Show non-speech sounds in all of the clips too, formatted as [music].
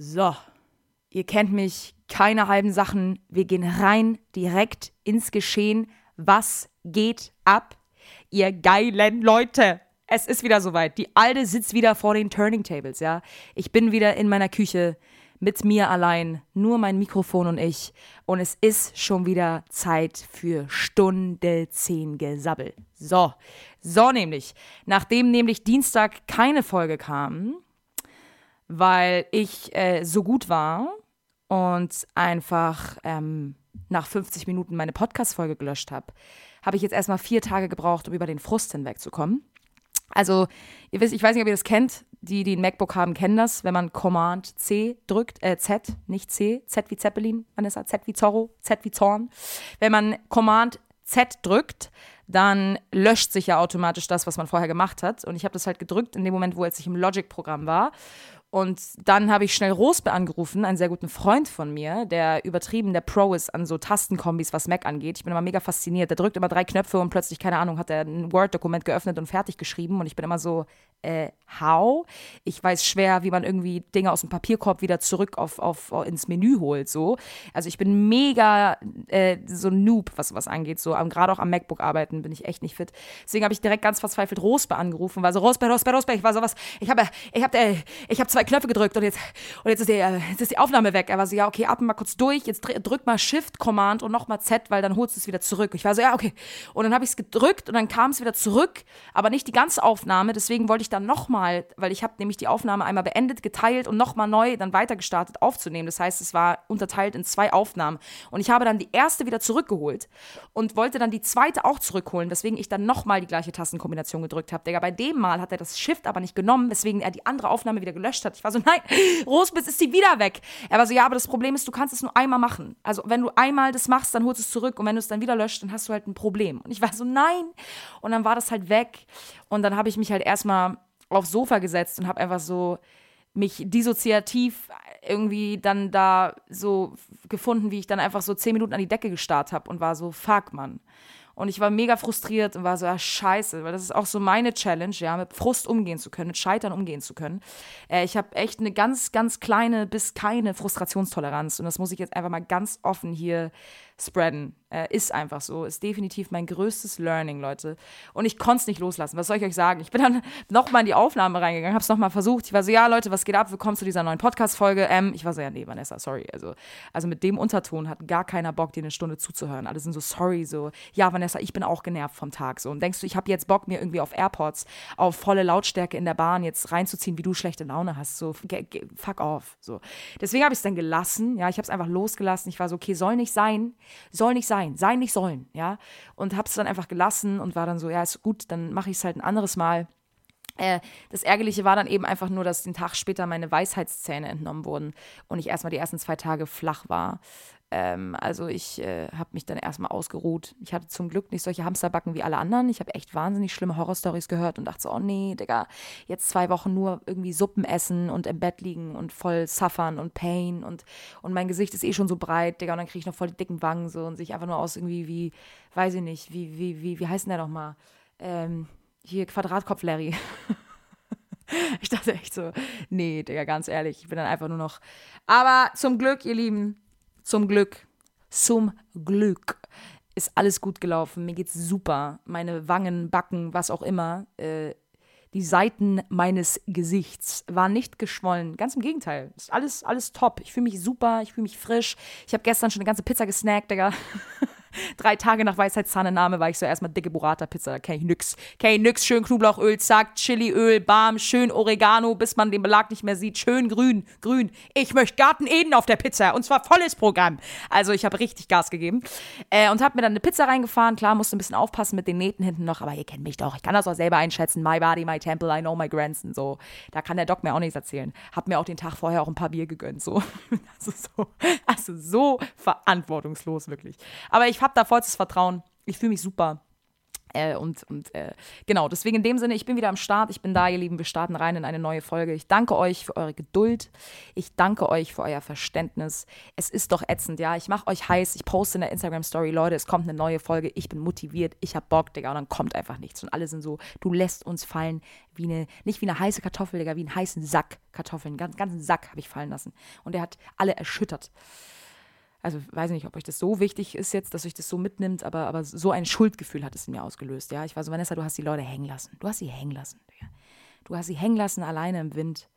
So, ihr kennt mich, keine halben Sachen. Wir gehen rein direkt ins Geschehen. Was geht ab? Ihr geilen Leute. Es ist wieder soweit. Die Alte sitzt wieder vor den Turning Tables, ja. Ich bin wieder in meiner Küche mit mir allein, nur mein Mikrofon und ich. Und es ist schon wieder Zeit für Stunde 10 Gesabbel. So, so nämlich. Nachdem nämlich Dienstag keine Folge kam, weil ich äh, so gut war und einfach ähm, nach 50 Minuten meine Podcast-Folge gelöscht habe, habe ich jetzt erstmal vier Tage gebraucht, um über den Frust hinwegzukommen. Also, ihr wisst, ich weiß nicht, ob ihr das kennt. Die, die ein MacBook haben, kennen das. Wenn man Command C drückt, äh, Z, nicht C, Z wie Zeppelin, Vanessa, Z wie Zorro, Z wie Zorn. Wenn man Command Z drückt, dann löscht sich ja automatisch das, was man vorher gemacht hat. Und ich habe das halt gedrückt in dem Moment, wo jetzt ich im Logic-Programm war. Und dann habe ich schnell Rosbe angerufen, einen sehr guten Freund von mir, der übertrieben der Pro ist an so Tastenkombis, was Mac angeht. Ich bin immer mega fasziniert. Der drückt immer drei Knöpfe und plötzlich, keine Ahnung, hat er ein Word-Dokument geöffnet und fertig geschrieben. Und ich bin immer so, äh, how? Ich weiß schwer, wie man irgendwie Dinge aus dem Papierkorb wieder zurück auf, auf, ins Menü holt. So. Also ich bin mega äh, so Noob, was was angeht. So, gerade auch am MacBook arbeiten bin ich echt nicht fit. Deswegen habe ich direkt ganz verzweifelt Rosbe angerufen, war so, Rosbe, Rosbe, Rosbe. Ich war so was, ich habe, ich habe, äh, ich zwei Knöpfe gedrückt und jetzt, und jetzt ist, die, äh, jetzt ist die Aufnahme weg. Er war so, ja, okay, atme mal kurz durch, jetzt drück mal Shift, Command und nochmal Z, weil dann holst du es wieder zurück. Ich war so, ja, okay. Und dann habe ich es gedrückt und dann kam es wieder zurück, aber nicht die ganze Aufnahme. Deswegen wollte ich dann nochmal, weil ich habe nämlich die Aufnahme einmal beendet, geteilt und nochmal neu dann weitergestartet aufzunehmen. Das heißt, es war unterteilt in zwei Aufnahmen. Und ich habe dann die erste wieder zurückgeholt und wollte dann die zweite auch zurückholen, weswegen ich dann nochmal die gleiche Tastenkombination gedrückt habe. Digga, bei dem Mal hat er das Shift aber nicht genommen, weswegen er die andere Aufnahme wieder gelöscht hat. Ich war so, [laughs] nein, Rosbitz ist sie wieder weg. Er war so, ja, aber das Problem ist, du kannst es nur einmal machen. Also wenn du einmal das machst, dann holst du es zurück und wenn du es dann wieder löscht, dann hast du halt ein Problem. Und ich war so, nein. Und dann war das halt weg. Und dann habe ich mich halt erstmal aufs Sofa gesetzt und habe einfach so mich dissoziativ irgendwie dann da so gefunden, wie ich dann einfach so zehn Minuten an die Decke gestarrt habe und war so, fuck, Mann. Und ich war mega frustriert und war so, ja, scheiße, weil das ist auch so meine Challenge, ja, mit Frust umgehen zu können, mit Scheitern umgehen zu können. Äh, ich habe echt eine ganz, ganz kleine bis keine Frustrationstoleranz und das muss ich jetzt einfach mal ganz offen hier spreaden. Äh, ist einfach so. Ist definitiv mein größtes Learning, Leute. Und ich konnte es nicht loslassen. Was soll ich euch sagen? Ich bin dann [laughs] nochmal in die Aufnahme reingegangen, habe es nochmal versucht. Ich war so, ja, Leute, was geht ab? Willkommen zu dieser neuen Podcast-Folge. Ähm, ich war so, ja, nee, Vanessa, sorry. Also, also mit dem Unterton hat gar keiner Bock, dir eine Stunde zuzuhören. Alle sind so, sorry, so, ja, Vanessa, ich bin auch genervt vom Tag. So. Und denkst du, ich habe jetzt Bock, mir irgendwie auf Airports, auf volle Lautstärke in der Bahn jetzt reinzuziehen, wie du schlechte Laune hast. So, fuck off. So. Deswegen habe ich es dann gelassen. Ja, ich habe es einfach losgelassen. Ich war so, okay, soll nicht sein. Soll nicht sein, sein nicht sollen, ja. Und habe es dann einfach gelassen und war dann so, ja, ist gut, dann mache ich es halt ein anderes Mal. Äh, das Ärgerliche war dann eben einfach nur, dass den Tag später meine Weisheitszähne entnommen wurden und ich erstmal die ersten zwei Tage flach war. Ähm, also ich äh, habe mich dann erstmal ausgeruht. Ich hatte zum Glück nicht solche Hamsterbacken wie alle anderen. Ich habe echt wahnsinnig schlimme Horrorstories gehört und dachte so, oh nee, Digga, jetzt zwei Wochen nur irgendwie Suppen essen und im Bett liegen und voll suffern und Pain und, und mein Gesicht ist eh schon so breit, Digga, und dann kriege ich noch voll die dicken Wangen so und sich einfach nur aus irgendwie wie, weiß ich nicht, wie, wie, wie, wie heißt denn der nochmal? Ähm, hier Quadratkopf Larry. [laughs] ich dachte echt so, nee, Digga, ganz ehrlich, ich bin dann einfach nur noch. Aber zum Glück, ihr Lieben, zum Glück, zum Glück ist alles gut gelaufen. Mir geht's super. Meine Wangen, Backen, was auch immer. Äh, die Seiten meines Gesichts waren nicht geschwollen. Ganz im Gegenteil. Ist alles, alles top. Ich fühle mich super, ich fühle mich frisch. Ich habe gestern schon eine ganze Pizza gesnackt, Digga. [laughs] Drei Tage nach Weisheitszahnennahme war ich so erstmal dicke Burrata-Pizza. Da kenne ich nix. Kenne ich nix. Schön Knoblauchöl, zack, Chiliöl, bam, schön Oregano, bis man den Belag nicht mehr sieht. Schön grün, grün. Ich möchte Garten Eden auf der Pizza. Und zwar volles Programm. Also ich habe richtig Gas gegeben. Äh, und habe mir dann eine Pizza reingefahren. Klar, musste ein bisschen aufpassen mit den Nähten hinten noch. Aber ihr kennt mich doch. Ich kann das auch selber einschätzen. My body, my temple, I know my grandson. So, da kann der Doc mir auch nichts erzählen. Hab mir auch den Tag vorher auch ein paar Bier gegönnt. So. [laughs] Also so, also so verantwortungslos, wirklich. Aber ich habe da vollstes Vertrauen. Ich fühle mich super. Äh, und und äh, genau, deswegen in dem Sinne, ich bin wieder am Start, ich bin da, ihr Lieben, wir starten rein in eine neue Folge. Ich danke euch für eure Geduld, ich danke euch für euer Verständnis. Es ist doch ätzend, ja, ich mache euch heiß, ich poste in der Instagram-Story, Leute, es kommt eine neue Folge, ich bin motiviert, ich hab Bock, Digga, und dann kommt einfach nichts. Und alle sind so, du lässt uns fallen wie eine, nicht wie eine heiße Kartoffel, Digga, wie einen heißen Sack Kartoffeln, einen ganzen, Sack habe ich fallen lassen. Und der hat alle erschüttert also weiß nicht, ob euch das so wichtig ist jetzt, dass euch das so mitnimmt, aber, aber so ein Schuldgefühl hat es in mir ausgelöst. Ja, ich war so, Vanessa, du hast die Leute hängen lassen. Du hast sie hängen lassen. Du hast sie hängen lassen, alleine im Wind.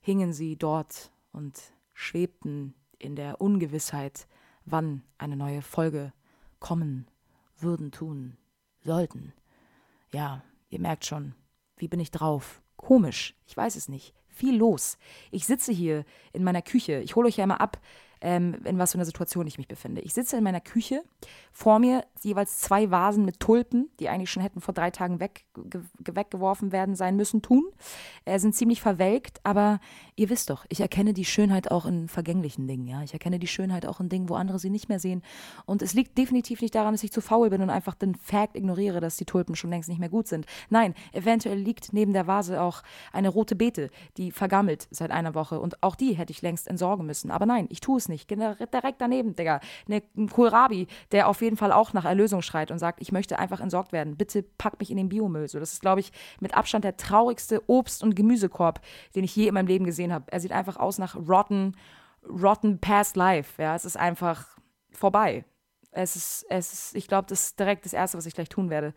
Hingen sie dort und schwebten in der Ungewissheit, wann eine neue Folge kommen würden, tun, sollten. Ja, ihr merkt schon, wie bin ich drauf? Komisch, ich weiß es nicht. Viel los. Ich sitze hier in meiner Küche. Ich hole euch ja immer ab ähm, in was für einer Situation ich mich befinde. Ich sitze in meiner Küche, vor mir jeweils zwei Vasen mit Tulpen, die eigentlich schon hätten vor drei Tagen weg, weggeworfen werden sein müssen, tun. Äh, sind ziemlich verwelkt, aber ihr wisst doch, ich erkenne die Schönheit auch in vergänglichen Dingen. Ja? Ich erkenne die Schönheit auch in Dingen, wo andere sie nicht mehr sehen. Und es liegt definitiv nicht daran, dass ich zu faul bin und einfach den Fakt ignoriere, dass die Tulpen schon längst nicht mehr gut sind. Nein, eventuell liegt neben der Vase auch eine rote Beete, die vergammelt seit einer Woche. Und auch die hätte ich längst entsorgen müssen. Aber nein, ich tue es nicht. Direkt daneben, Digga. Ne, ein Kohlrabi, der auf jeden Fall auch nach Erlösung schreit und sagt, ich möchte einfach entsorgt werden. Bitte pack mich in den Biomüll. So, das ist, glaube ich, mit Abstand der traurigste Obst- und Gemüsekorb, den ich je in meinem Leben gesehen habe. Er sieht einfach aus nach rotten, rotten past life. Ja, es ist einfach vorbei. Es ist, es ist, ich glaube, das ist direkt das Erste, was ich gleich tun werde,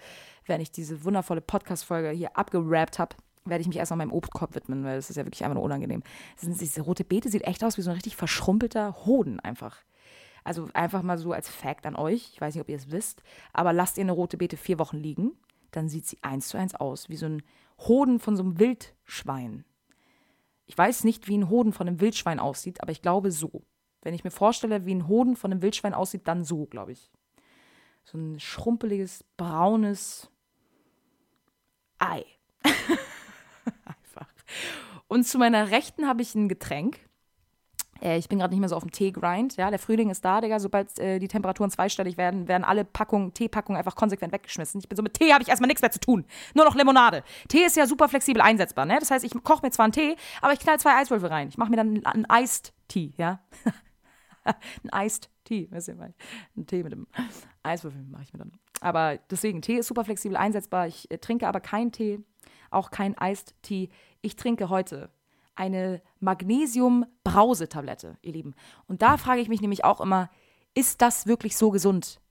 wenn ich diese wundervolle Podcast-Folge hier abgerappt habe werde ich mich erstmal meinem Obstkorb widmen, weil das ist ja wirklich einfach nur unangenehm. Diese rote Beete sieht echt aus wie so ein richtig verschrumpelter Hoden einfach. Also einfach mal so als Fact an euch, ich weiß nicht, ob ihr es wisst, aber lasst ihr eine rote Beete vier Wochen liegen, dann sieht sie eins zu eins aus, wie so ein Hoden von so einem Wildschwein. Ich weiß nicht, wie ein Hoden von einem Wildschwein aussieht, aber ich glaube so. Wenn ich mir vorstelle, wie ein Hoden von einem Wildschwein aussieht, dann so, glaube ich. So ein schrumpeliges, braunes Ei. Und zu meiner Rechten habe ich ein Getränk. Äh, ich bin gerade nicht mehr so auf dem Tee-Grind. Ja, der Frühling ist da, Digga. Sobald äh, die Temperaturen zweistellig werden, werden alle Packungen, Teepackungen einfach konsequent weggeschmissen. Ich bin so, mit Tee habe ich erstmal nichts mehr zu tun. Nur noch Limonade. Tee ist ja super flexibel einsetzbar, ne? Das heißt, ich koche mir zwar einen Tee, aber ich knall zwei Eiswürfel rein. Ich mache mir dann einen Iced Tea, ja? ein Iced Tea, weißt du, ein Tee mit dem Eiswürfel mache ich mir dann. Aber deswegen, Tee ist super flexibel einsetzbar. Ich äh, trinke aber keinen Tee auch kein Iced Tea. Ich trinke heute eine Magnesium-Brausetablette, ihr Lieben. Und da frage ich mich nämlich auch immer, ist das wirklich so gesund,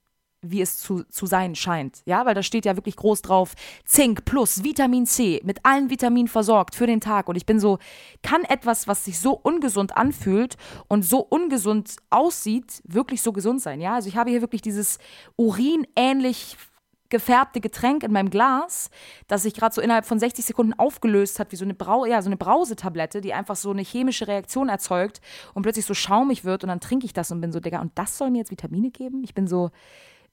wie es zu, zu sein scheint? Ja, weil da steht ja wirklich groß drauf, Zink plus Vitamin C, mit allen Vitaminen versorgt für den Tag. Und ich bin so, kann etwas, was sich so ungesund anfühlt und so ungesund aussieht, wirklich so gesund sein? Ja, also ich habe hier wirklich dieses urinähnlich gefärbte Getränk in meinem Glas, das sich gerade so innerhalb von 60 Sekunden aufgelöst hat, wie so eine, Brau ja, so eine Brausetablette, die einfach so eine chemische Reaktion erzeugt und plötzlich so schaumig wird und dann trinke ich das und bin so, Digga, und das soll mir jetzt Vitamine geben? Ich bin so,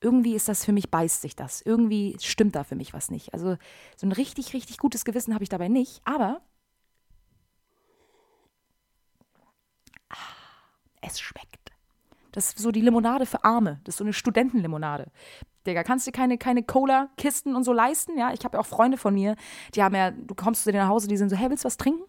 irgendwie ist das für mich, beißt sich das. Irgendwie stimmt da für mich was nicht. Also so ein richtig, richtig gutes Gewissen habe ich dabei nicht, aber ah, es schmeckt. Das ist so die Limonade für Arme. Das ist so eine Studentenlimonade. Digga, kannst du dir keine, keine Cola-Kisten und so leisten? Ja, ich habe ja auch Freunde von mir, die haben ja, du kommst zu denen nach Hause, die sind so, hey, willst du was trinken?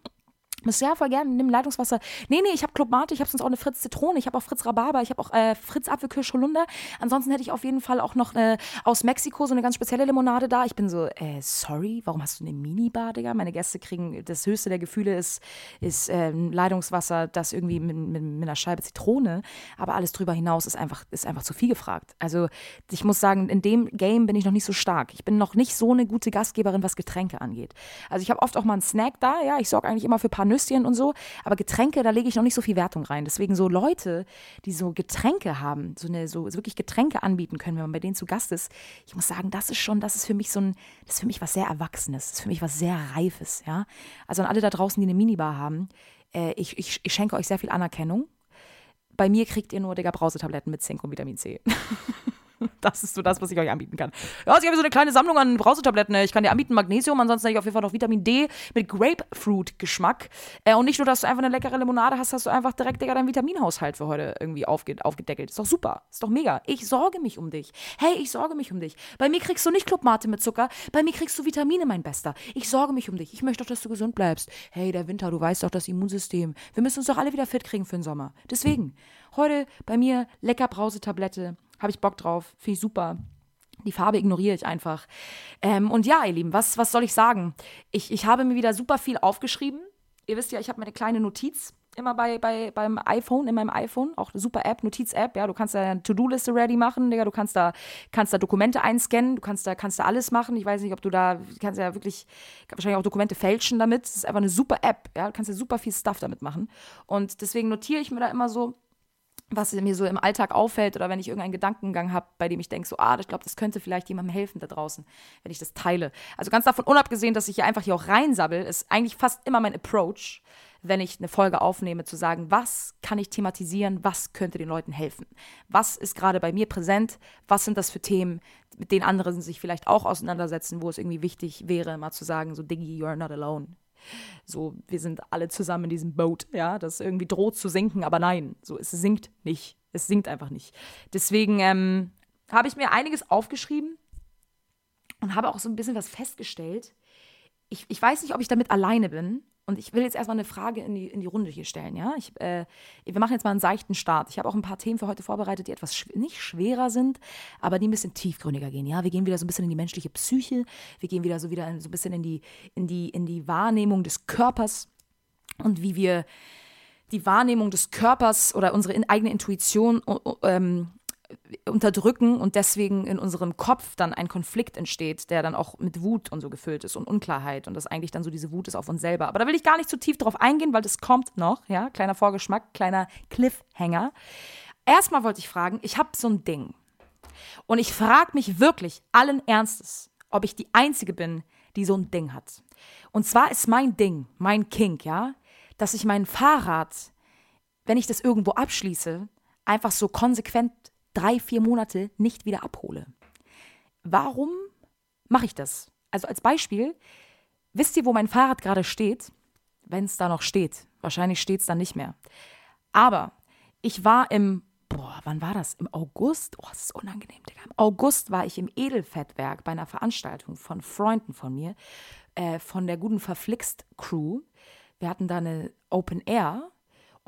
Müsst ja voll gerne, nimm Leitungswasser. Nee, nee, ich habe Club Mate, ich habe sonst auch eine Fritz Zitrone, ich habe auch Fritz Rhabarber, ich habe auch äh, Fritz Apfelkirsch Holunder. Ansonsten hätte ich auf jeden Fall auch noch äh, aus Mexiko so eine ganz spezielle Limonade da. Ich bin so, äh, sorry, warum hast du eine Minibar, Digga? Meine Gäste kriegen, das höchste der Gefühle ist, ist äh, Leitungswasser, das irgendwie mit, mit, mit, einer Scheibe Zitrone. Aber alles drüber hinaus ist einfach, ist einfach zu viel gefragt. Also ich muss sagen, in dem Game bin ich noch nicht so stark. Ich bin noch nicht so eine gute Gastgeberin, was Getränke angeht. Also ich habe oft auch mal einen Snack da, ja, ich sorge eigentlich immer für ein paar Nüsschen und so. Aber Getränke, da lege ich noch nicht so viel Wertung rein. Deswegen so Leute, die so Getränke haben, so eine, so wirklich Getränke anbieten können, wenn man bei denen zu Gast ist. Ich muss sagen, das ist schon, das ist für mich so ein, das ist für mich was sehr Erwachsenes. Das ist für mich was sehr Reifes, ja. Also an alle da draußen, die eine Minibar haben, äh, ich, ich, ich schenke euch sehr viel Anerkennung. Bei mir kriegt ihr nur, Digga, Brausetabletten mit Zink und Vitamin C. [laughs] [laughs] Das ist so das, was ich euch anbieten kann. Ja, also ich habe so eine kleine Sammlung an Brausetabletten. Ich kann dir anbieten Magnesium, ansonsten habe ich auf jeden Fall noch Vitamin D mit Grapefruit-Geschmack. Äh, und nicht nur, dass du einfach eine leckere Limonade hast, hast du einfach direkt, Digga, deinen Vitaminhaushalt für heute irgendwie aufge aufgedeckelt. Ist doch super. Ist doch mega. Ich sorge mich um dich. Hey, ich sorge mich um dich. Bei mir kriegst du nicht Clubmate mit Zucker. Bei mir kriegst du Vitamine, mein Bester. Ich sorge mich um dich. Ich möchte doch, dass du gesund bleibst. Hey, der Winter, du weißt doch, das Immunsystem. Wir müssen uns doch alle wieder fit kriegen für den Sommer. Deswegen, heute bei mir lecker Brausetablette habe ich Bock drauf. Finde ich super. Die Farbe ignoriere ich einfach. Ähm, und ja, ihr Lieben, was, was soll ich sagen? Ich, ich habe mir wieder super viel aufgeschrieben. Ihr wisst ja, ich habe meine kleine Notiz immer bei, bei, beim iPhone, in meinem iPhone, auch eine super App, Notiz-App, ja, du kannst da eine To-Do-Liste ready machen, Digga, du kannst da, kannst da Dokumente einscannen, du kannst da, kannst da alles machen. Ich weiß nicht, ob du da, kannst ja wirklich, wahrscheinlich auch Dokumente fälschen damit. Das ist einfach eine super App, ja, du kannst ja super viel Stuff damit machen. Und deswegen notiere ich mir da immer so, was mir so im Alltag auffällt oder wenn ich irgendeinen Gedankengang habe, bei dem ich denke, so, ah, ich glaube, das könnte vielleicht jemandem helfen da draußen, wenn ich das teile. Also ganz davon unabgesehen, dass ich hier einfach hier auch reinsabbel, ist eigentlich fast immer mein Approach, wenn ich eine Folge aufnehme, zu sagen, was kann ich thematisieren, was könnte den Leuten helfen? Was ist gerade bei mir präsent? Was sind das für Themen, mit denen andere sich vielleicht auch auseinandersetzen, wo es irgendwie wichtig wäre, mal zu sagen, so, Diggy, you are not alone. So, wir sind alle zusammen in diesem Boot, ja, das irgendwie droht zu sinken, aber nein, so, es sinkt nicht. Es sinkt einfach nicht. Deswegen ähm, habe ich mir einiges aufgeschrieben und habe auch so ein bisschen was festgestellt. Ich, ich weiß nicht, ob ich damit alleine bin, und ich will jetzt erstmal eine Frage in die, in die Runde hier stellen, ja. Ich, äh, wir machen jetzt mal einen seichten Start. Ich habe auch ein paar Themen für heute vorbereitet, die etwas schw nicht schwerer sind, aber die ein bisschen tiefgründiger gehen, ja. Wir gehen wieder so ein bisschen in die menschliche Psyche, wir gehen wieder so wieder so ein bisschen in die, in die, in die Wahrnehmung des Körpers und wie wir die Wahrnehmung des Körpers oder unsere in, eigene Intuition ähm, unterdrücken und deswegen in unserem Kopf dann ein Konflikt entsteht, der dann auch mit Wut und so gefüllt ist und Unklarheit und das eigentlich dann so diese Wut ist auf uns selber. Aber da will ich gar nicht zu tief drauf eingehen, weil das kommt noch, ja, kleiner Vorgeschmack, kleiner Cliffhanger. Erstmal wollte ich fragen, ich habe so ein Ding und ich frage mich wirklich allen Ernstes, ob ich die einzige bin, die so ein Ding hat. Und zwar ist mein Ding, mein Kink, ja, dass ich mein Fahrrad, wenn ich das irgendwo abschließe, einfach so konsequent drei, vier Monate nicht wieder abhole. Warum mache ich das? Also als Beispiel, wisst ihr, wo mein Fahrrad gerade steht? Wenn es da noch steht. Wahrscheinlich steht es dann nicht mehr. Aber ich war im, boah, wann war das? Im August? Oh, das ist unangenehm, Digga. Im August war ich im Edelfettwerk bei einer Veranstaltung von Freunden von mir, äh, von der guten Verflixt Crew. Wir hatten da eine Open Air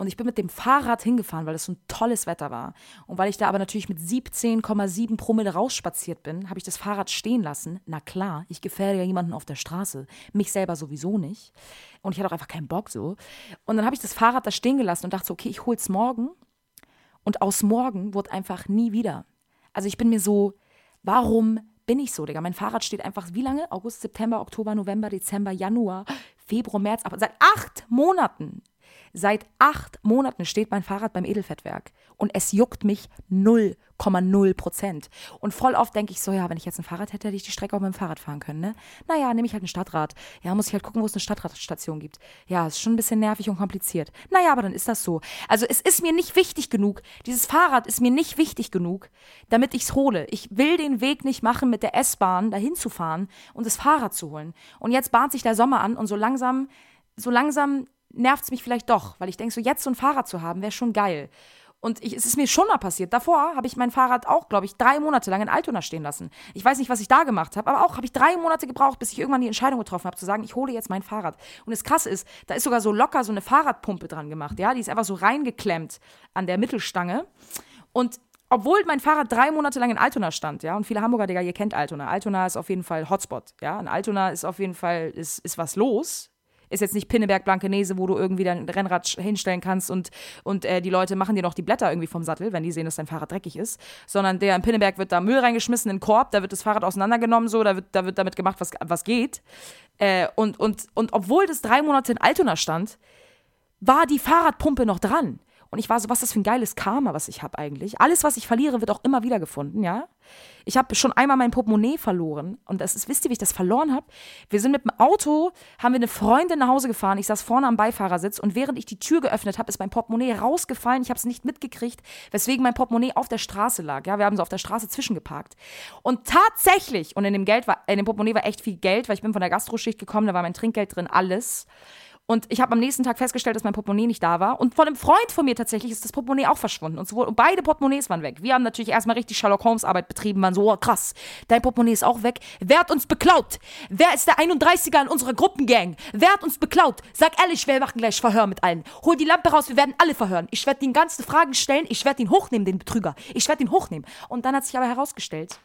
und ich bin mit dem Fahrrad hingefahren, weil es so ein tolles Wetter war. Und weil ich da aber natürlich mit 17,7 Promille rausspaziert bin, habe ich das Fahrrad stehen lassen. Na klar, ich gefährde ja jemanden auf der Straße. Mich selber sowieso nicht. Und ich hatte auch einfach keinen Bock so. Und dann habe ich das Fahrrad da stehen gelassen und dachte so, okay, ich hol's morgen. Und aus morgen wurde einfach nie wieder. Also ich bin mir so, warum bin ich so, Digga? Mein Fahrrad steht einfach wie lange? August, September, Oktober, November, Dezember, Januar, Februar, März, aber seit acht Monaten Seit acht Monaten steht mein Fahrrad beim Edelfettwerk und es juckt mich 0,0 Prozent. Und voll oft denke ich so, ja, wenn ich jetzt ein Fahrrad hätte, hätte ich die Strecke auch mit dem Fahrrad fahren können, ne? Naja, nehme ich halt ein Stadtrad. Ja, muss ich halt gucken, wo es eine Stadtradstation gibt. Ja, ist schon ein bisschen nervig und kompliziert. Naja, aber dann ist das so. Also es ist mir nicht wichtig genug. Dieses Fahrrad ist mir nicht wichtig genug, damit ich es hole. Ich will den Weg nicht machen, mit der S-Bahn dahin zu fahren und das Fahrrad zu holen. Und jetzt bahnt sich der Sommer an und so langsam, so langsam nervt es mich vielleicht doch, weil ich denke, so jetzt so ein Fahrrad zu haben, wäre schon geil. Und ich, es ist mir schon mal passiert. Davor habe ich mein Fahrrad auch, glaube ich, drei Monate lang in Altona stehen lassen. Ich weiß nicht, was ich da gemacht habe, aber auch habe ich drei Monate gebraucht, bis ich irgendwann die Entscheidung getroffen habe, zu sagen, ich hole jetzt mein Fahrrad. Und das Krasse ist, da ist sogar so locker so eine Fahrradpumpe dran gemacht. Ja, die ist einfach so reingeklemmt an der Mittelstange. Und obwohl mein Fahrrad drei Monate lang in Altona stand, ja, und viele Hamburger, Digga, ihr kennt Altona. Altona ist auf jeden Fall Hotspot, ja. In Altona ist auf jeden Fall, ist, ist was los, ist jetzt nicht Pinneberg Blankenese, wo du irgendwie dein Rennrad hinstellen kannst und, und äh, die Leute machen dir noch die Blätter irgendwie vom Sattel, wenn die sehen, dass dein Fahrrad dreckig ist. Sondern der in Pinneberg wird da Müll reingeschmissen in den Korb, da wird das Fahrrad auseinandergenommen, so, da wird, da wird damit gemacht, was, was geht. Äh, und, und, und obwohl das drei Monate in Altona stand, war die Fahrradpumpe noch dran. Und ich war so, was ist das für ein geiles Karma, was ich habe eigentlich. Alles, was ich verliere, wird auch immer wieder gefunden, ja. Ich habe schon einmal mein Portemonnaie verloren. Und das ist, wisst ihr, wie ich das verloren habe? Wir sind mit dem Auto, haben wir eine Freundin nach Hause gefahren. Ich saß vorne am Beifahrersitz und während ich die Tür geöffnet habe, ist mein Portemonnaie rausgefallen. Ich habe es nicht mitgekriegt, weswegen mein Portemonnaie auf der Straße lag. Ja, wir haben so auf der Straße zwischengeparkt. Und tatsächlich, und in dem Geld war, in dem Portemonnaie war echt viel Geld, weil ich bin von der Gastroschicht gekommen, da war mein Trinkgeld drin, alles. Und ich habe am nächsten Tag festgestellt, dass mein Portemonnaie nicht da war. Und von einem Freund von mir tatsächlich ist das Portemonnaie auch verschwunden. Und, sowohl, und beide Portemonnaies waren weg. Wir haben natürlich erstmal richtig Sherlock Holmes Arbeit betrieben, waren so, oh, krass, dein Portemonnaie ist auch weg. Wer hat uns beklaut? Wer ist der 31er in unserer Gruppengang? Wer hat uns beklaut? Sag ehrlich, wir machen gleich Verhör mit allen. Hol die Lampe raus, wir werden alle verhören. Ich werde den ganzen Fragen stellen, ich werde ihn hochnehmen, den Betrüger. Ich werde ihn hochnehmen. Und dann hat sich aber herausgestellt,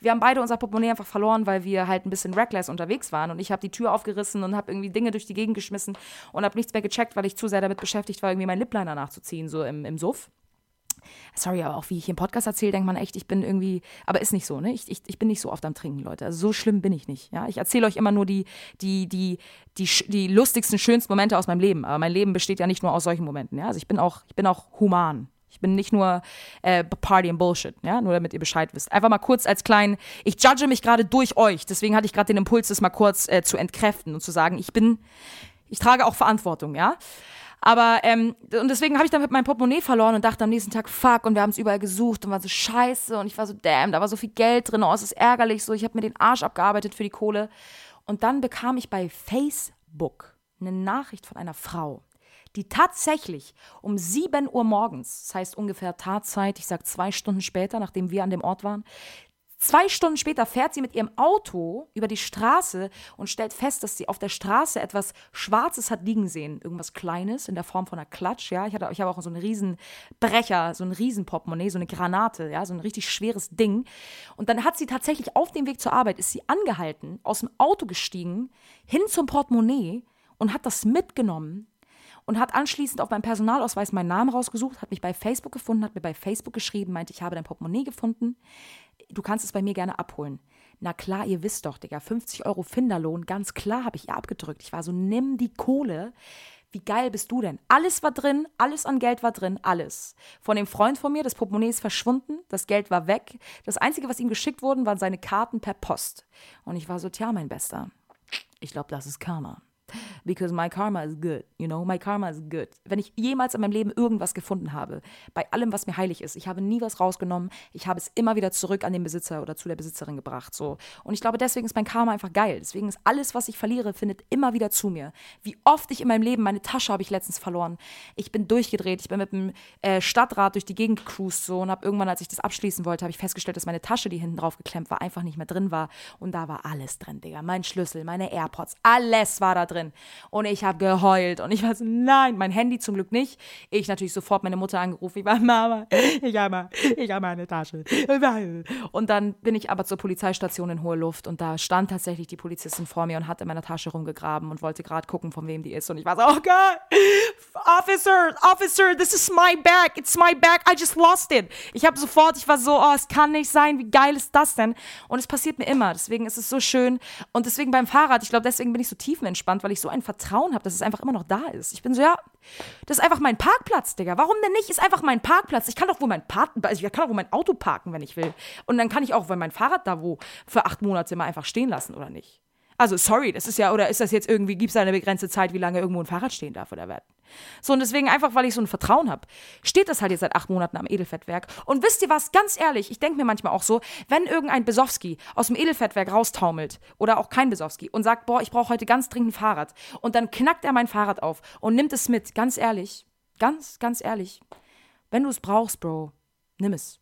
wir haben beide unser Portemonnaie einfach verloren, weil wir halt ein bisschen reckless unterwegs waren. Und ich habe die Tür aufgerissen und habe irgendwie Dinge durch die Gegend geschmissen und habe nichts mehr gecheckt, weil ich zu sehr damit beschäftigt war, irgendwie meinen Lipliner nachzuziehen, so im, im Suff. Sorry, aber auch wie ich im Podcast erzähle, denkt man echt, ich bin irgendwie, aber ist nicht so, ne? Ich, ich, ich bin nicht so oft am Trinken, Leute. Also so schlimm bin ich nicht, ja? Ich erzähle euch immer nur die, die, die, die, die lustigsten, schönsten Momente aus meinem Leben. Aber mein Leben besteht ja nicht nur aus solchen Momenten, ja? Also ich bin auch, ich bin auch human. Ich bin nicht nur äh, Party and Bullshit, ja, nur damit ihr Bescheid wisst. Einfach mal kurz als kleinen, ich judge mich gerade durch euch, deswegen hatte ich gerade den Impuls, das mal kurz äh, zu entkräften und zu sagen, ich bin, ich trage auch Verantwortung, ja. Aber, ähm, und deswegen habe ich dann mein Portemonnaie verloren und dachte am nächsten Tag, fuck, und wir haben es überall gesucht und war so scheiße und ich war so, damn, da war so viel Geld drin, oh, es ist ärgerlich, so, ich habe mir den Arsch abgearbeitet für die Kohle. Und dann bekam ich bei Facebook eine Nachricht von einer Frau die tatsächlich um 7 Uhr morgens, das heißt ungefähr Tatzeit, ich sag zwei Stunden später, nachdem wir an dem Ort waren, Zwei Stunden später fährt sie mit ihrem Auto über die Straße und stellt fest, dass sie auf der Straße etwas Schwarzes hat liegen sehen. Irgendwas Kleines in der Form von einer Klatsch. Ja, ich, hatte, ich habe auch so einen Riesenbrecher, so ein Riesenportemonnaie, so eine Granate, ja, so ein richtig schweres Ding. Und dann hat sie tatsächlich auf dem Weg zur Arbeit, ist sie angehalten, aus dem Auto gestiegen, hin zum Portemonnaie und hat das mitgenommen und hat anschließend auf meinem Personalausweis meinen Namen rausgesucht, hat mich bei Facebook gefunden, hat mir bei Facebook geschrieben, meinte, ich habe dein Portemonnaie gefunden. Du kannst es bei mir gerne abholen. Na klar, ihr wisst doch, Digga, 50 Euro Finderlohn, ganz klar habe ich ihr abgedrückt. Ich war so, nimm die Kohle. Wie geil bist du denn? Alles war drin, alles an Geld war drin, alles. Von dem Freund von mir, das Portemonnaie ist verschwunden, das Geld war weg. Das Einzige, was ihm geschickt wurde, waren seine Karten per Post. Und ich war so, tja, mein Bester, ich glaube, das ist Karma because my karma is good, you know, my karma is good. Wenn ich jemals in meinem Leben irgendwas gefunden habe, bei allem, was mir heilig ist, ich habe nie was rausgenommen, ich habe es immer wieder zurück an den Besitzer oder zu der Besitzerin gebracht, so. Und ich glaube, deswegen ist mein Karma einfach geil. Deswegen ist alles, was ich verliere, findet immer wieder zu mir. Wie oft ich in meinem Leben, meine Tasche habe ich letztens verloren. Ich bin durchgedreht, ich bin mit dem äh, Stadtrat durch die Gegend gecruised so und habe irgendwann, als ich das abschließen wollte, habe ich festgestellt, dass meine Tasche, die hinten drauf geklemmt war, einfach nicht mehr drin war. Und da war alles drin, Digga. Mein Schlüssel, meine AirPods, alles war da drin. Und ich habe geheult. Und ich war so, nein, mein Handy zum Glück nicht. Ich natürlich sofort meine Mutter angerufen. Ich war, Mama, ich habe ich hab meine Tasche. Und dann bin ich aber zur Polizeistation in hohe Luft. Und da stand tatsächlich die Polizistin vor mir und hat in meiner Tasche rumgegraben und wollte gerade gucken, von wem die ist. Und ich war so, oh Gott, Officer, Officer, this is my bag. It's my bag. I just lost it. Ich habe sofort, ich war so, oh, es kann nicht sein. Wie geil ist das denn? Und es passiert mir immer. Deswegen ist es so schön. Und deswegen beim Fahrrad, ich glaube, deswegen bin ich so tiefenentspannt, weil ich so ein Vertrauen habe, dass es einfach immer noch da ist. Ich bin so, ja, das ist einfach mein Parkplatz, Digga. Warum denn nicht? Ist einfach mein Parkplatz. Ich kann doch wohl mein Park, also ich kann doch wohl mein Auto parken, wenn ich will. Und dann kann ich auch wohl mein Fahrrad da wo für acht Monate mal einfach stehen lassen, oder nicht? Also, sorry, das ist ja, oder ist das jetzt irgendwie, gibt es da eine begrenzte Zeit, wie lange irgendwo ein Fahrrad stehen darf oder werden? So, und deswegen einfach, weil ich so ein Vertrauen habe, steht das halt jetzt seit acht Monaten am Edelfettwerk. Und wisst ihr was, ganz ehrlich, ich denke mir manchmal auch so, wenn irgendein Besowski aus dem Edelfettwerk raustaumelt oder auch kein Besowski und sagt, boah, ich brauche heute ganz dringend ein Fahrrad und dann knackt er mein Fahrrad auf und nimmt es mit, ganz ehrlich, ganz, ganz ehrlich, wenn du es brauchst, Bro, nimm es.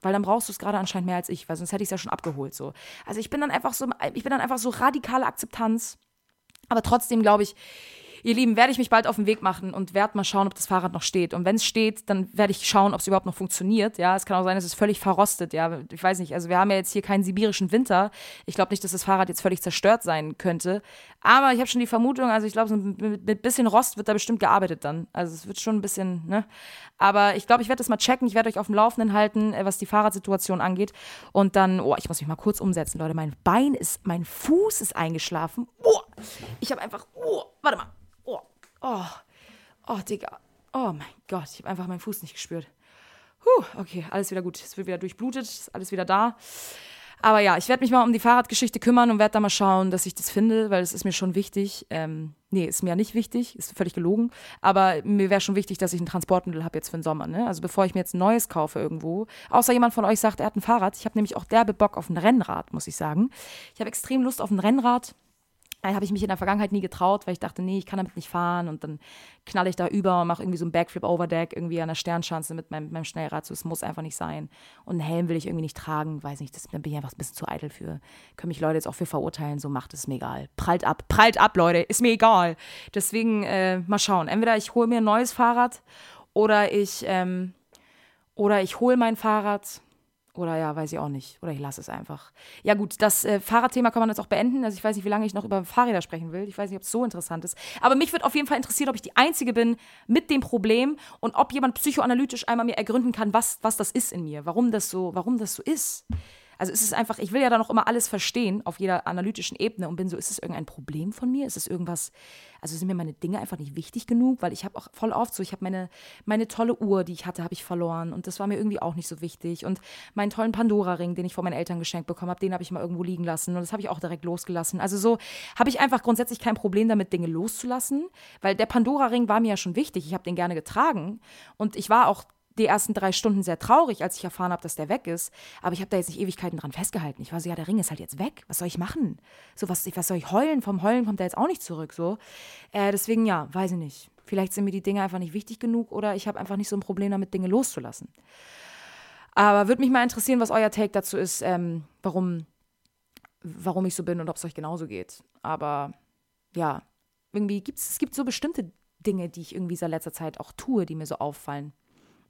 Weil dann brauchst du es gerade anscheinend mehr als ich, weil sonst hätte ich es ja schon abgeholt. So. Also ich bin dann einfach so, ich bin dann einfach so radikale Akzeptanz. Aber trotzdem glaube ich, ihr Lieben, werde ich mich bald auf den Weg machen und werde mal schauen, ob das Fahrrad noch steht. Und wenn es steht, dann werde ich schauen, ob es überhaupt noch funktioniert. Ja, es kann auch sein, es völlig verrostet. Ja, ich weiß nicht. Also wir haben ja jetzt hier keinen sibirischen Winter. Ich glaube nicht, dass das Fahrrad jetzt völlig zerstört sein könnte. Aber ich habe schon die Vermutung, also ich glaube, so mit, ein bisschen Rost wird da bestimmt gearbeitet dann. Also es wird schon ein bisschen, ne? Aber ich glaube, ich werde das mal checken. Ich werde euch auf dem Laufenden halten, äh, was die Fahrradsituation angeht. Und dann, oh, ich muss mich mal kurz umsetzen, Leute. Mein Bein ist, mein Fuß ist eingeschlafen. Oh, ich habe einfach, oh, warte mal. Oh, oh, Digga. Oh mein Gott, ich habe einfach meinen Fuß nicht gespürt. Puh, okay, alles wieder gut. Es wird wieder durchblutet, ist alles wieder da. Aber ja, ich werde mich mal um die Fahrradgeschichte kümmern und werde da mal schauen, dass ich das finde, weil es ist mir schon wichtig. Ähm, nee, ist mir ja nicht wichtig, ist völlig gelogen. Aber mir wäre schon wichtig, dass ich ein Transportmittel habe jetzt für den Sommer. Ne? Also bevor ich mir jetzt ein neues kaufe irgendwo. Außer jemand von euch sagt, er hat ein Fahrrad. Ich habe nämlich auch derbe Bock auf ein Rennrad, muss ich sagen. Ich habe extrem Lust auf ein Rennrad. Da habe ich mich in der Vergangenheit nie getraut, weil ich dachte, nee, ich kann damit nicht fahren und dann knalle ich da über und mache irgendwie so ein Backflip Overdeck irgendwie an der Sternschanze mit meinem, meinem Schnellrad. So, es muss einfach nicht sein. Und einen Helm will ich irgendwie nicht tragen, weiß nicht, das, da bin ich einfach ein bisschen zu eitel für. Können mich Leute jetzt auch für verurteilen, so macht es mir egal. Prallt ab, prallt ab, Leute, ist mir egal. Deswegen äh, mal schauen. Entweder ich hole mir ein neues Fahrrad oder ich, ähm, oder ich hole mein Fahrrad oder ja, weiß ich auch nicht. Oder ich lasse es einfach. Ja, gut, das äh, Fahrradthema kann man jetzt auch beenden. Also ich weiß nicht, wie lange ich noch über Fahrräder sprechen will. Ich weiß nicht, ob es so interessant ist. Aber mich wird auf jeden Fall interessieren, ob ich die Einzige bin mit dem Problem und ob jemand psychoanalytisch einmal mir ergründen kann, was, was das ist in mir, warum das so, warum das so ist. Also es ist einfach, ich will ja dann auch immer alles verstehen auf jeder analytischen Ebene und bin so, ist es irgendein Problem von mir? Ist es irgendwas, also sind mir meine Dinge einfach nicht wichtig genug? Weil ich habe auch voll oft so, ich habe meine, meine tolle Uhr, die ich hatte, habe ich verloren und das war mir irgendwie auch nicht so wichtig. Und meinen tollen Pandora-Ring, den ich von meinen Eltern geschenkt bekommen habe, den habe ich mal irgendwo liegen lassen und das habe ich auch direkt losgelassen. Also so habe ich einfach grundsätzlich kein Problem damit, Dinge loszulassen, weil der Pandora-Ring war mir ja schon wichtig. Ich habe den gerne getragen und ich war auch die ersten drei Stunden sehr traurig, als ich erfahren habe, dass der weg ist. Aber ich habe da jetzt nicht Ewigkeiten dran festgehalten. Ich war so, ja, der Ring ist halt jetzt weg. Was soll ich machen? So, was, was soll ich heulen? Vom Heulen kommt er jetzt auch nicht zurück. So. Äh, deswegen, ja, weiß ich nicht. Vielleicht sind mir die Dinge einfach nicht wichtig genug oder ich habe einfach nicht so ein Problem damit, Dinge loszulassen. Aber würde mich mal interessieren, was euer Take dazu ist, ähm, warum, warum ich so bin und ob es euch genauso geht. Aber ja, irgendwie gibt es so bestimmte Dinge, die ich irgendwie seit letzter Zeit auch tue, die mir so auffallen.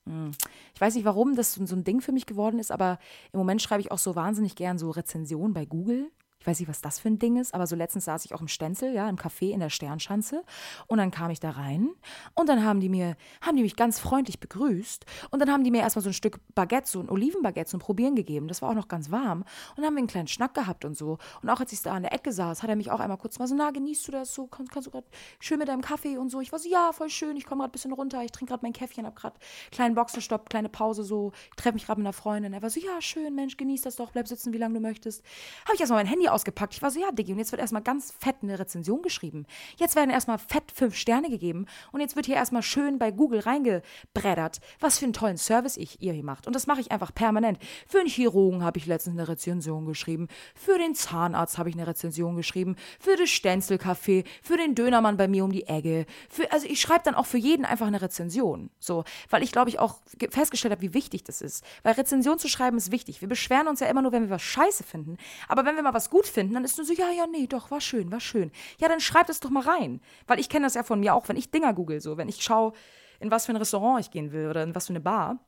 Hm. Ich weiß nicht, warum das so ein Ding für mich geworden ist, aber im Moment schreibe ich auch so wahnsinnig gern so Rezensionen bei Google. Ich weiß nicht, was das für ein Ding ist, aber so letztens saß ich auch im Stenzel, ja, im Café in der Sternschanze und dann kam ich da rein und dann haben die mir, haben die mich ganz freundlich begrüßt und dann haben die mir erstmal so ein Stück Baguette, so ein Olivenbaguette zum Probieren gegeben. Das war auch noch ganz warm und dann haben wir einen kleinen Schnack gehabt und so. Und auch als ich da an der Ecke saß, hat er mich auch einmal kurz mal so, na, genießt du das so, kannst, kannst du gerade schön mit deinem Kaffee und so. Ich war so, ja, voll schön, ich komme gerade ein bisschen runter, ich trinke gerade mein Käffchen, hab gerade kleinen Boxenstopp, kleine Pause so, ich treffe mich gerade mit einer Freundin. Er war so, ja, schön, Mensch, genieß das doch, bleib sitzen, wie lange du möchtest. Habe ich erstmal mein Handy ausgepackt. Ich war so, ja, Diggi, und jetzt wird erstmal ganz fett eine Rezension geschrieben. Jetzt werden erstmal fett fünf Sterne gegeben und jetzt wird hier erstmal schön bei Google reingebreddert, was für einen tollen Service ich ihr hier macht. Und das mache ich einfach permanent. Für einen Chirurgen habe ich letztens eine Rezension geschrieben, für den Zahnarzt habe ich eine Rezension geschrieben, für das Stenzelcafé, für den Dönermann bei mir um die Ecke. Für, also ich schreibe dann auch für jeden einfach eine Rezension. So, weil ich glaube ich auch festgestellt habe, wie wichtig das ist. Weil Rezension zu schreiben ist wichtig. Wir beschweren uns ja immer nur, wenn wir was scheiße finden. Aber wenn wir mal was gut finden, dann ist nur so, ja, ja, nee, doch, war schön, war schön. Ja, dann schreibt es doch mal rein. Weil ich kenne das ja von mir auch, wenn ich Dinger google, so, wenn ich schaue, in was für ein Restaurant ich gehen will oder in was für eine Bar,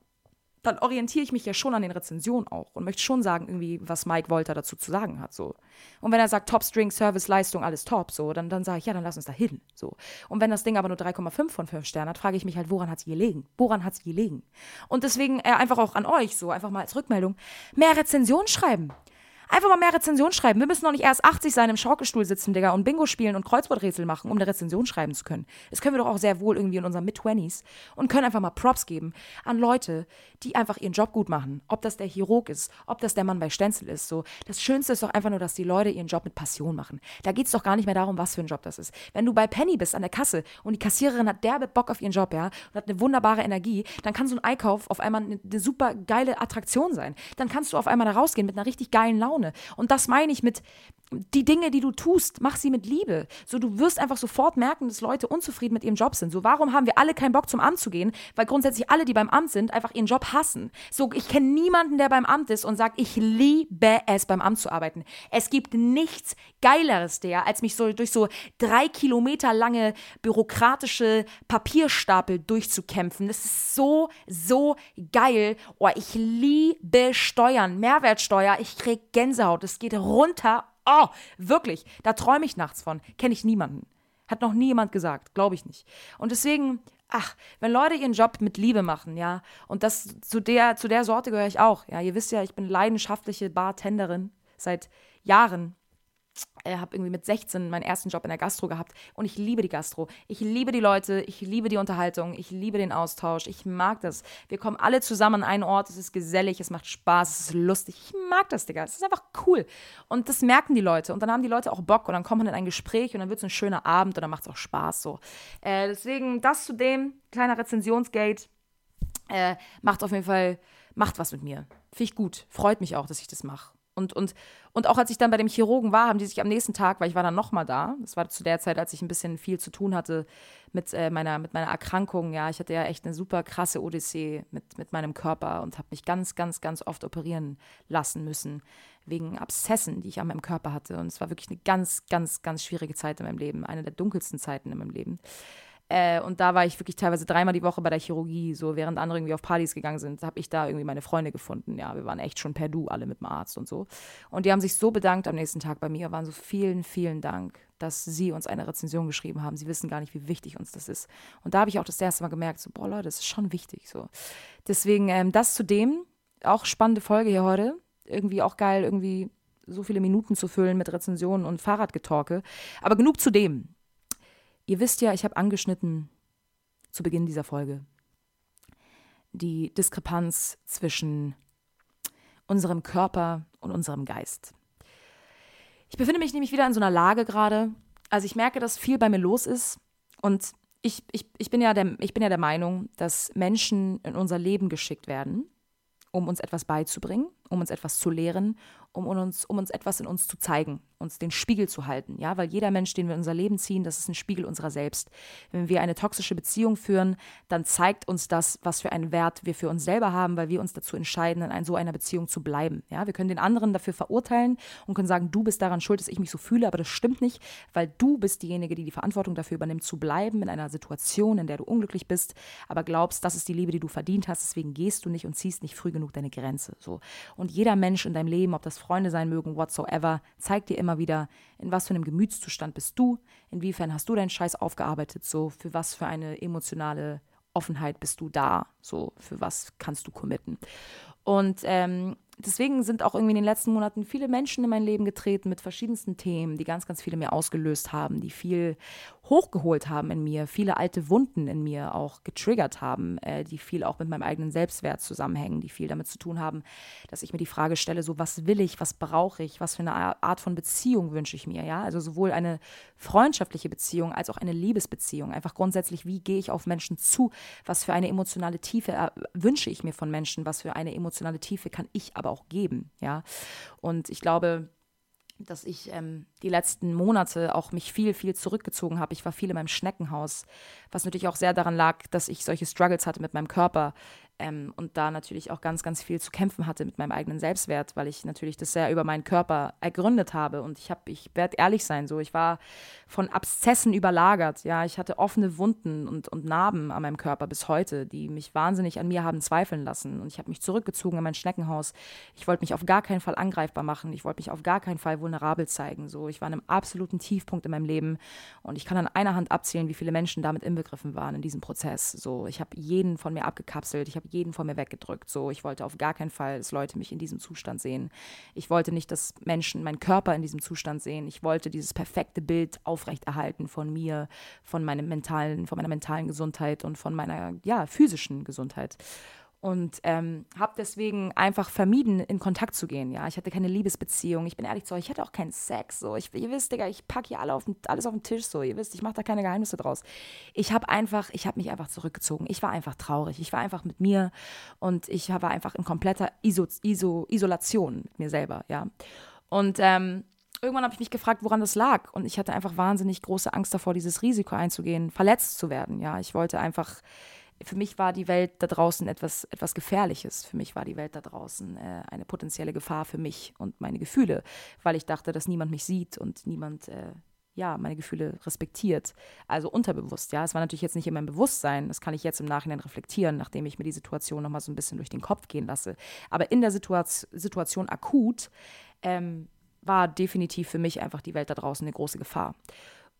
dann orientiere ich mich ja schon an den Rezensionen auch und möchte schon sagen, irgendwie, was Mike Wolter dazu zu sagen hat. So. Und wenn er sagt, Top String, Service, Leistung, alles top, so, dann, dann sage ich, ja, dann lass uns da hin. So. Und wenn das Ding aber nur 3,5 von 5 Sternen hat, frage ich mich halt, woran hat es gelegen? Woran hat es gelegen? Und deswegen äh, einfach auch an euch, so, einfach mal als Rückmeldung, mehr Rezensionen schreiben. Einfach mal mehr Rezension schreiben. Wir müssen noch nicht erst 80 sein im Schaukelstuhl sitzen, Digga, und Bingo spielen und Kreuzworträtsel machen, um eine Rezension schreiben zu können. Das können wir doch auch sehr wohl irgendwie in unseren Mid-20s und können einfach mal Props geben an Leute, die einfach ihren Job gut machen. Ob das der Chirurg ist, ob das der Mann bei Stenzel ist. So. Das Schönste ist doch einfach nur, dass die Leute ihren Job mit Passion machen. Da geht es doch gar nicht mehr darum, was für ein Job das ist. Wenn du bei Penny bist an der Kasse und die Kassiererin hat derbe Bock auf ihren Job, ja, und hat eine wunderbare Energie, dann kann so ein Einkauf auf einmal eine, eine super geile Attraktion sein. Dann kannst du auf einmal da rausgehen mit einer richtig geilen Laune. Und das meine ich mit, die Dinge, die du tust, mach sie mit Liebe. So, du wirst einfach sofort merken, dass Leute unzufrieden mit ihrem Job sind. So, warum haben wir alle keinen Bock zum Amt zu gehen? Weil grundsätzlich alle, die beim Amt sind, einfach ihren Job hassen. So, ich kenne niemanden, der beim Amt ist und sagt, ich liebe es, beim Amt zu arbeiten. Es gibt nichts Geileres der, als mich so durch so drei Kilometer lange bürokratische Papierstapel durchzukämpfen. Das ist so, so geil. Oh, ich liebe Steuern, Mehrwertsteuer. Ich krieg Gänsehaut. Es geht runter Oh, wirklich, da träume ich nachts von. Kenne ich niemanden. Hat noch nie jemand gesagt, glaube ich nicht. Und deswegen, ach, wenn Leute ihren Job mit Liebe machen, ja, und das zu der, zu der Sorte gehöre ich auch. Ja, ihr wisst ja, ich bin leidenschaftliche Bartenderin seit Jahren. Äh, habe irgendwie mit 16 meinen ersten Job in der Gastro gehabt und ich liebe die Gastro. Ich liebe die Leute, ich liebe die Unterhaltung, ich liebe den Austausch. Ich mag das. Wir kommen alle zusammen an einen Ort, es ist gesellig, es macht Spaß, es ist lustig. Ich mag das, Digga. Es ist einfach cool. Und das merken die Leute und dann haben die Leute auch Bock und dann kommt man in ein Gespräch und dann wird es ein schöner Abend und dann macht es auch Spaß so. Äh, deswegen das zu dem, kleiner Rezensionsgate, äh, macht auf jeden Fall, macht was mit mir. Finde ich gut. Freut mich auch, dass ich das mache. Und, und, und auch als ich dann bei dem Chirurgen war, haben die sich am nächsten Tag, weil ich war dann nochmal da, das war zu der Zeit, als ich ein bisschen viel zu tun hatte mit, äh, meiner, mit meiner Erkrankung, ja, ich hatte ja echt eine super krasse Odyssee mit, mit meinem Körper und habe mich ganz, ganz, ganz oft operieren lassen müssen, wegen Abszessen, die ich an meinem Körper hatte. Und es war wirklich eine ganz, ganz, ganz schwierige Zeit in meinem Leben, eine der dunkelsten Zeiten in meinem Leben. Äh, und da war ich wirklich teilweise dreimal die Woche bei der Chirurgie, so während andere irgendwie auf Partys gegangen sind, habe ich da irgendwie meine Freunde gefunden. Ja, wir waren echt schon per Du alle mit dem Arzt und so. Und die haben sich so bedankt am nächsten Tag bei mir, waren so vielen, vielen Dank, dass sie uns eine Rezension geschrieben haben. Sie wissen gar nicht, wie wichtig uns das ist. Und da habe ich auch das erste Mal gemerkt, so, boah Leute, das ist schon wichtig. So. Deswegen ähm, das zu dem, auch spannende Folge hier heute. Irgendwie auch geil, irgendwie so viele Minuten zu füllen mit Rezensionen und Fahrradgetorke. Aber genug zu dem. Ihr wisst ja, ich habe angeschnitten zu Beginn dieser Folge die Diskrepanz zwischen unserem Körper und unserem Geist. Ich befinde mich nämlich wieder in so einer Lage gerade. Also ich merke, dass viel bei mir los ist und ich, ich, ich, bin ja der, ich bin ja der Meinung, dass Menschen in unser Leben geschickt werden, um uns etwas beizubringen, um uns etwas zu lehren, um uns, um uns etwas in uns zu zeigen, uns den Spiegel zu halten. Ja, weil jeder Mensch, den wir in unser Leben ziehen, das ist ein Spiegel unserer selbst. Wenn wir eine toxische Beziehung führen, dann zeigt uns das, was für einen Wert wir für uns selber haben, weil wir uns dazu entscheiden, in so einer Beziehung zu bleiben. Ja, wir können den anderen dafür verurteilen und können sagen, du bist daran schuld, dass ich mich so fühle, aber das stimmt nicht, weil du bist diejenige, die die Verantwortung dafür übernimmt, zu bleiben in einer Situation, in der du unglücklich bist, aber glaubst, das ist die Liebe, die du verdient hast, deswegen gehst du nicht und ziehst nicht früh genug deine Grenze. So. Und jeder Mensch in deinem Leben, ob das Freunde sein mögen, whatsoever, zeigt dir immer wieder, in was für einem Gemütszustand bist du, inwiefern hast du deinen Scheiß aufgearbeitet, so für was für eine emotionale Offenheit bist du da, so für was kannst du committen. Und ähm, deswegen sind auch irgendwie in den letzten Monaten viele Menschen in mein Leben getreten mit verschiedensten Themen, die ganz, ganz viele mir ausgelöst haben, die viel hochgeholt haben in mir, viele alte Wunden in mir auch getriggert haben, äh, die viel auch mit meinem eigenen Selbstwert zusammenhängen, die viel damit zu tun haben, dass ich mir die Frage stelle, so was will ich, was brauche ich, was für eine Art von Beziehung wünsche ich mir, ja? Also sowohl eine freundschaftliche Beziehung als auch eine Liebesbeziehung. Einfach grundsätzlich, wie gehe ich auf Menschen zu, was für eine emotionale Tiefe äh, wünsche ich mir von Menschen, was für eine emotionale Tiefe kann ich aber aber auch geben, ja. Und ich glaube, dass ich ähm, die letzten Monate auch mich viel, viel zurückgezogen habe. Ich war viel in meinem Schneckenhaus, was natürlich auch sehr daran lag, dass ich solche Struggles hatte mit meinem Körper, ähm, und da natürlich auch ganz, ganz viel zu kämpfen hatte mit meinem eigenen Selbstwert, weil ich natürlich das sehr über meinen Körper ergründet habe. Und ich habe, ich werde ehrlich sein, so, ich war von Abszessen überlagert. Ja, ich hatte offene Wunden und, und Narben an meinem Körper bis heute, die mich wahnsinnig an mir haben zweifeln lassen. Und ich habe mich zurückgezogen in mein Schneckenhaus. Ich wollte mich auf gar keinen Fall angreifbar machen. Ich wollte mich auf gar keinen Fall vulnerabel zeigen. So, ich war in einem absoluten Tiefpunkt in meinem Leben. Und ich kann an einer Hand abzählen, wie viele Menschen damit inbegriffen waren in diesem Prozess. So, ich habe jeden von mir abgekapselt. Ich habe jeden von mir weggedrückt. So, ich wollte auf gar keinen Fall, dass Leute mich in diesem Zustand sehen. Ich wollte nicht, dass Menschen meinen Körper in diesem Zustand sehen. Ich wollte dieses perfekte Bild aufrechterhalten von mir, von meinem mentalen, von meiner mentalen Gesundheit und von meiner ja, physischen Gesundheit und ähm, habe deswegen einfach vermieden, in Kontakt zu gehen. Ja, ich hatte keine Liebesbeziehung. Ich bin ehrlich zu euch, ich hatte auch keinen Sex. So, ich, ihr wisst, Digga, ich packe hier alle auf, alles auf den Tisch. So, ihr wisst, ich mache da keine Geheimnisse draus. Ich habe einfach, ich habe mich einfach zurückgezogen. Ich war einfach traurig. Ich war einfach mit mir und ich war einfach in kompletter Iso, Iso, Isolation mit mir selber. Ja, und ähm, irgendwann habe ich mich gefragt, woran das lag. Und ich hatte einfach wahnsinnig große Angst davor, dieses Risiko einzugehen, verletzt zu werden. Ja, ich wollte einfach für mich war die Welt da draußen etwas, etwas Gefährliches. Für mich war die Welt da draußen äh, eine potenzielle Gefahr für mich und meine Gefühle, weil ich dachte, dass niemand mich sieht und niemand, äh, ja, meine Gefühle respektiert. Also unterbewusst, ja. Es war natürlich jetzt nicht in meinem Bewusstsein. Das kann ich jetzt im Nachhinein reflektieren, nachdem ich mir die Situation nochmal so ein bisschen durch den Kopf gehen lasse. Aber in der Situation, Situation akut ähm, war definitiv für mich einfach die Welt da draußen eine große Gefahr.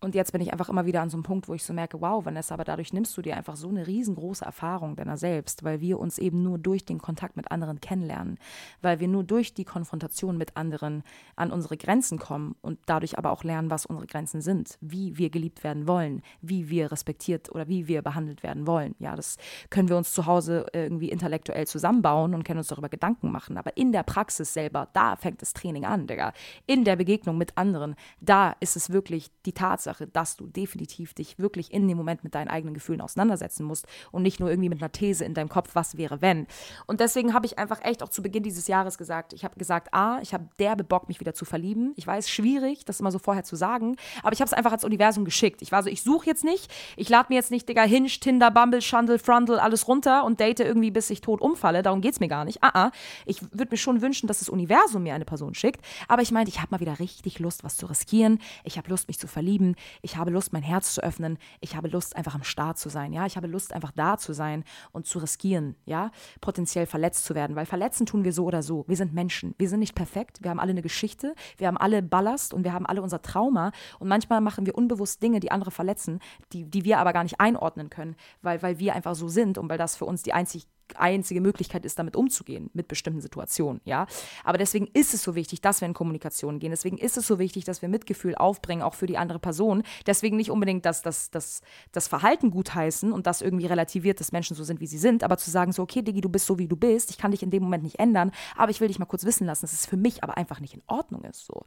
Und jetzt bin ich einfach immer wieder an so einem Punkt, wo ich so merke, wow, Vanessa, aber dadurch nimmst du dir einfach so eine riesengroße Erfahrung deiner selbst, weil wir uns eben nur durch den Kontakt mit anderen kennenlernen, weil wir nur durch die Konfrontation mit anderen an unsere Grenzen kommen und dadurch aber auch lernen, was unsere Grenzen sind, wie wir geliebt werden wollen, wie wir respektiert oder wie wir behandelt werden wollen. Ja, das können wir uns zu Hause irgendwie intellektuell zusammenbauen und können uns darüber Gedanken machen, aber in der Praxis selber, da fängt das Training an, Digga. In der Begegnung mit anderen, da ist es wirklich die Tatsache, Tatsache, dass du definitiv dich wirklich in dem Moment mit deinen eigenen Gefühlen auseinandersetzen musst und nicht nur irgendwie mit einer These in deinem Kopf, was wäre, wenn. Und deswegen habe ich einfach echt auch zu Beginn dieses Jahres gesagt, ich habe gesagt, ah, ich habe derbe Bock, mich wieder zu verlieben. Ich weiß, schwierig, das immer so vorher zu sagen, aber ich habe es einfach ans Universum geschickt. Ich war so, ich suche jetzt nicht, ich lade mir jetzt nicht, Digga, Hinge, Tinder, Bumble, Shundle, Frundle, alles runter und date irgendwie, bis ich tot umfalle. Darum geht es mir gar nicht. Ah, ah. Ich würde mir schon wünschen, dass das Universum mir eine Person schickt, aber ich meinte, ich habe mal wieder richtig Lust, was zu riskieren. Ich habe Lust, mich zu verlieben ich habe Lust, mein Herz zu öffnen, ich habe Lust, einfach am Start zu sein, ja, ich habe Lust, einfach da zu sein und zu riskieren, ja, potenziell verletzt zu werden, weil verletzen tun wir so oder so. Wir sind Menschen, wir sind nicht perfekt, wir haben alle eine Geschichte, wir haben alle Ballast und wir haben alle unser Trauma. Und manchmal machen wir unbewusst Dinge, die andere verletzen, die, die wir aber gar nicht einordnen können, weil, weil wir einfach so sind und weil das für uns die einzig einzige Möglichkeit ist, damit umzugehen, mit bestimmten Situationen, ja. Aber deswegen ist es so wichtig, dass wir in Kommunikation gehen. Deswegen ist es so wichtig, dass wir Mitgefühl aufbringen, auch für die andere Person. Deswegen nicht unbedingt das, das, das, das Verhalten gutheißen und das irgendwie relativiert, dass Menschen so sind, wie sie sind, aber zu sagen, so, okay, Digi, du bist so, wie du bist, ich kann dich in dem Moment nicht ändern, aber ich will dich mal kurz wissen lassen, dass es für mich aber einfach nicht in Ordnung ist. So.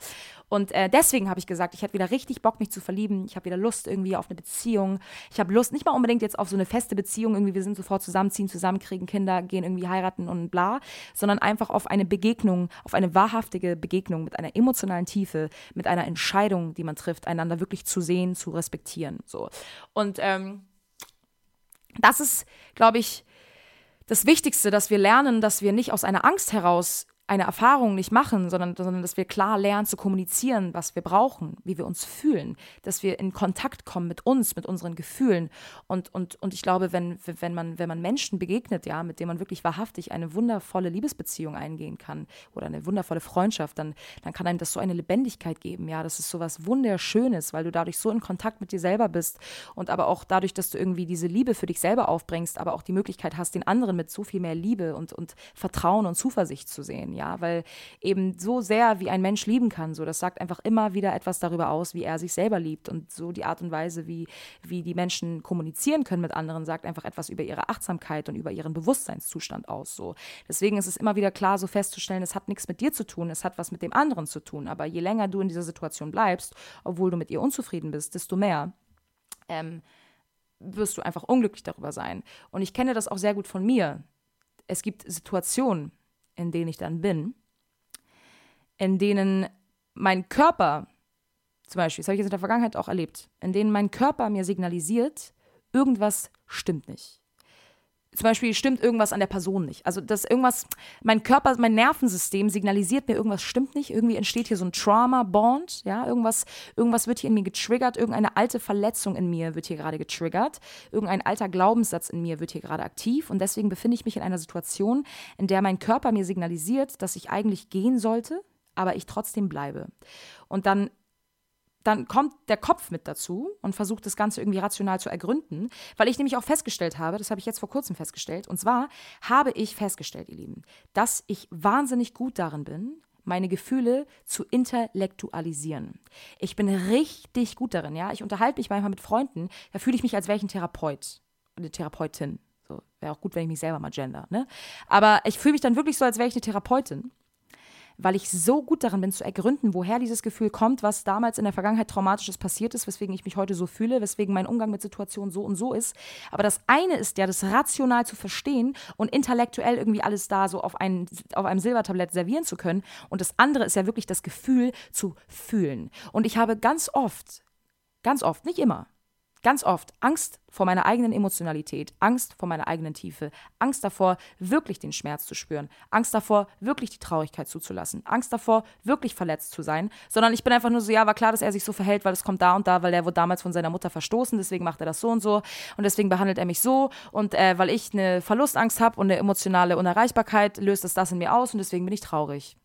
Und äh, deswegen habe ich gesagt, ich hätte wieder richtig Bock, mich zu verlieben. Ich habe wieder Lust irgendwie auf eine Beziehung. Ich habe Lust, nicht mal unbedingt jetzt auf so eine feste Beziehung, irgendwie, wir sind sofort zusammenziehen, zusammenkriegen, Kinder, gehen irgendwie heiraten und bla, sondern einfach auf eine Begegnung, auf eine wahrhaftige Begegnung mit einer emotionalen Tiefe, mit einer Entscheidung, die man trifft, einander wirklich zu sehen, zu respektieren. So. Und ähm, das ist, glaube ich, das Wichtigste, dass wir lernen, dass wir nicht aus einer Angst heraus eine Erfahrung nicht machen, sondern, sondern dass wir klar lernen zu kommunizieren, was wir brauchen, wie wir uns fühlen, dass wir in Kontakt kommen mit uns, mit unseren Gefühlen. Und, und, und ich glaube, wenn, wenn, man, wenn man Menschen begegnet, ja, mit denen man wirklich wahrhaftig eine wundervolle Liebesbeziehung eingehen kann oder eine wundervolle Freundschaft, dann, dann kann einem das so eine Lebendigkeit geben. Ja, das ist so was Wunderschönes, weil du dadurch so in Kontakt mit dir selber bist und aber auch dadurch, dass du irgendwie diese Liebe für dich selber aufbringst, aber auch die Möglichkeit hast, den anderen mit so viel mehr Liebe und, und Vertrauen und Zuversicht zu sehen ja, weil eben so sehr wie ein Mensch lieben kann, so das sagt einfach immer wieder etwas darüber aus, wie er sich selber liebt und so die Art und Weise, wie, wie die Menschen kommunizieren können mit anderen, sagt einfach etwas über ihre Achtsamkeit und über ihren Bewusstseinszustand aus, so. Deswegen ist es immer wieder klar, so festzustellen, es hat nichts mit dir zu tun, es hat was mit dem anderen zu tun, aber je länger du in dieser Situation bleibst, obwohl du mit ihr unzufrieden bist, desto mehr ähm, wirst du einfach unglücklich darüber sein. Und ich kenne das auch sehr gut von mir. Es gibt Situationen, in denen ich dann bin, in denen mein Körper, zum Beispiel, das habe ich jetzt in der Vergangenheit auch erlebt, in denen mein Körper mir signalisiert, irgendwas stimmt nicht zum Beispiel stimmt irgendwas an der Person nicht. Also dass irgendwas, mein Körper, mein Nervensystem signalisiert mir, irgendwas stimmt nicht. Irgendwie entsteht hier so ein Trauma-Bond, ja, irgendwas, irgendwas wird hier in mir getriggert, irgendeine alte Verletzung in mir wird hier gerade getriggert, irgendein alter Glaubenssatz in mir wird hier gerade aktiv und deswegen befinde ich mich in einer Situation, in der mein Körper mir signalisiert, dass ich eigentlich gehen sollte, aber ich trotzdem bleibe. Und dann dann kommt der Kopf mit dazu und versucht das Ganze irgendwie rational zu ergründen, weil ich nämlich auch festgestellt habe, das habe ich jetzt vor kurzem festgestellt, und zwar habe ich festgestellt, ihr Lieben, dass ich wahnsinnig gut darin bin, meine Gefühle zu intellektualisieren. Ich bin richtig gut darin, ja. Ich unterhalte mich manchmal mit Freunden, da fühle ich mich, als wäre ein Therapeut, eine Therapeutin. So, wäre auch gut, wenn ich mich selber mal gender, ne? Aber ich fühle mich dann wirklich so, als wäre ich eine Therapeutin weil ich so gut darin bin zu ergründen, woher dieses Gefühl kommt, was damals in der Vergangenheit traumatisches passiert ist, weswegen ich mich heute so fühle, weswegen mein Umgang mit Situationen so und so ist. Aber das eine ist ja, das rational zu verstehen und intellektuell irgendwie alles da so auf, ein, auf einem Silbertablett servieren zu können. Und das andere ist ja wirklich das Gefühl zu fühlen. Und ich habe ganz oft, ganz oft, nicht immer, Ganz oft Angst vor meiner eigenen Emotionalität, Angst vor meiner eigenen Tiefe, Angst davor, wirklich den Schmerz zu spüren, Angst davor, wirklich die Traurigkeit zuzulassen, Angst davor, wirklich verletzt zu sein, sondern ich bin einfach nur so, ja, war klar, dass er sich so verhält, weil es kommt da und da, weil er wurde damals von seiner Mutter verstoßen, deswegen macht er das so und so und deswegen behandelt er mich so und äh, weil ich eine Verlustangst habe und eine emotionale Unerreichbarkeit, löst es das in mir aus und deswegen bin ich traurig.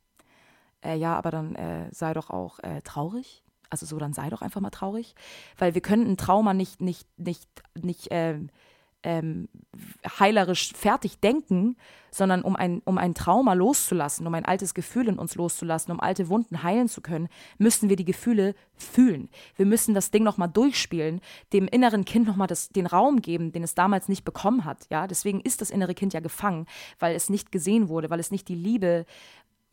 Äh, ja, aber dann äh, sei doch auch äh, traurig Also so, dann sei doch einfach mal traurig. Weil wir können ein Trauma nicht, nicht, nicht, nicht, ähm, ähm, heilerisch fertig denken, sondern um ein, um ein Trauma loszulassen, um ein altes Gefühl in uns loszulassen, um alte Wunden heilen zu können, müssen wir die Gefühle fühlen. Wir müssen das Ding nochmal durchspielen, dem inneren Kind nochmal den Raum geben, den es damals nicht bekommen hat. Ja? Deswegen ist das innere Kind ja gefangen, weil es nicht gesehen wurde, weil es nicht die Liebe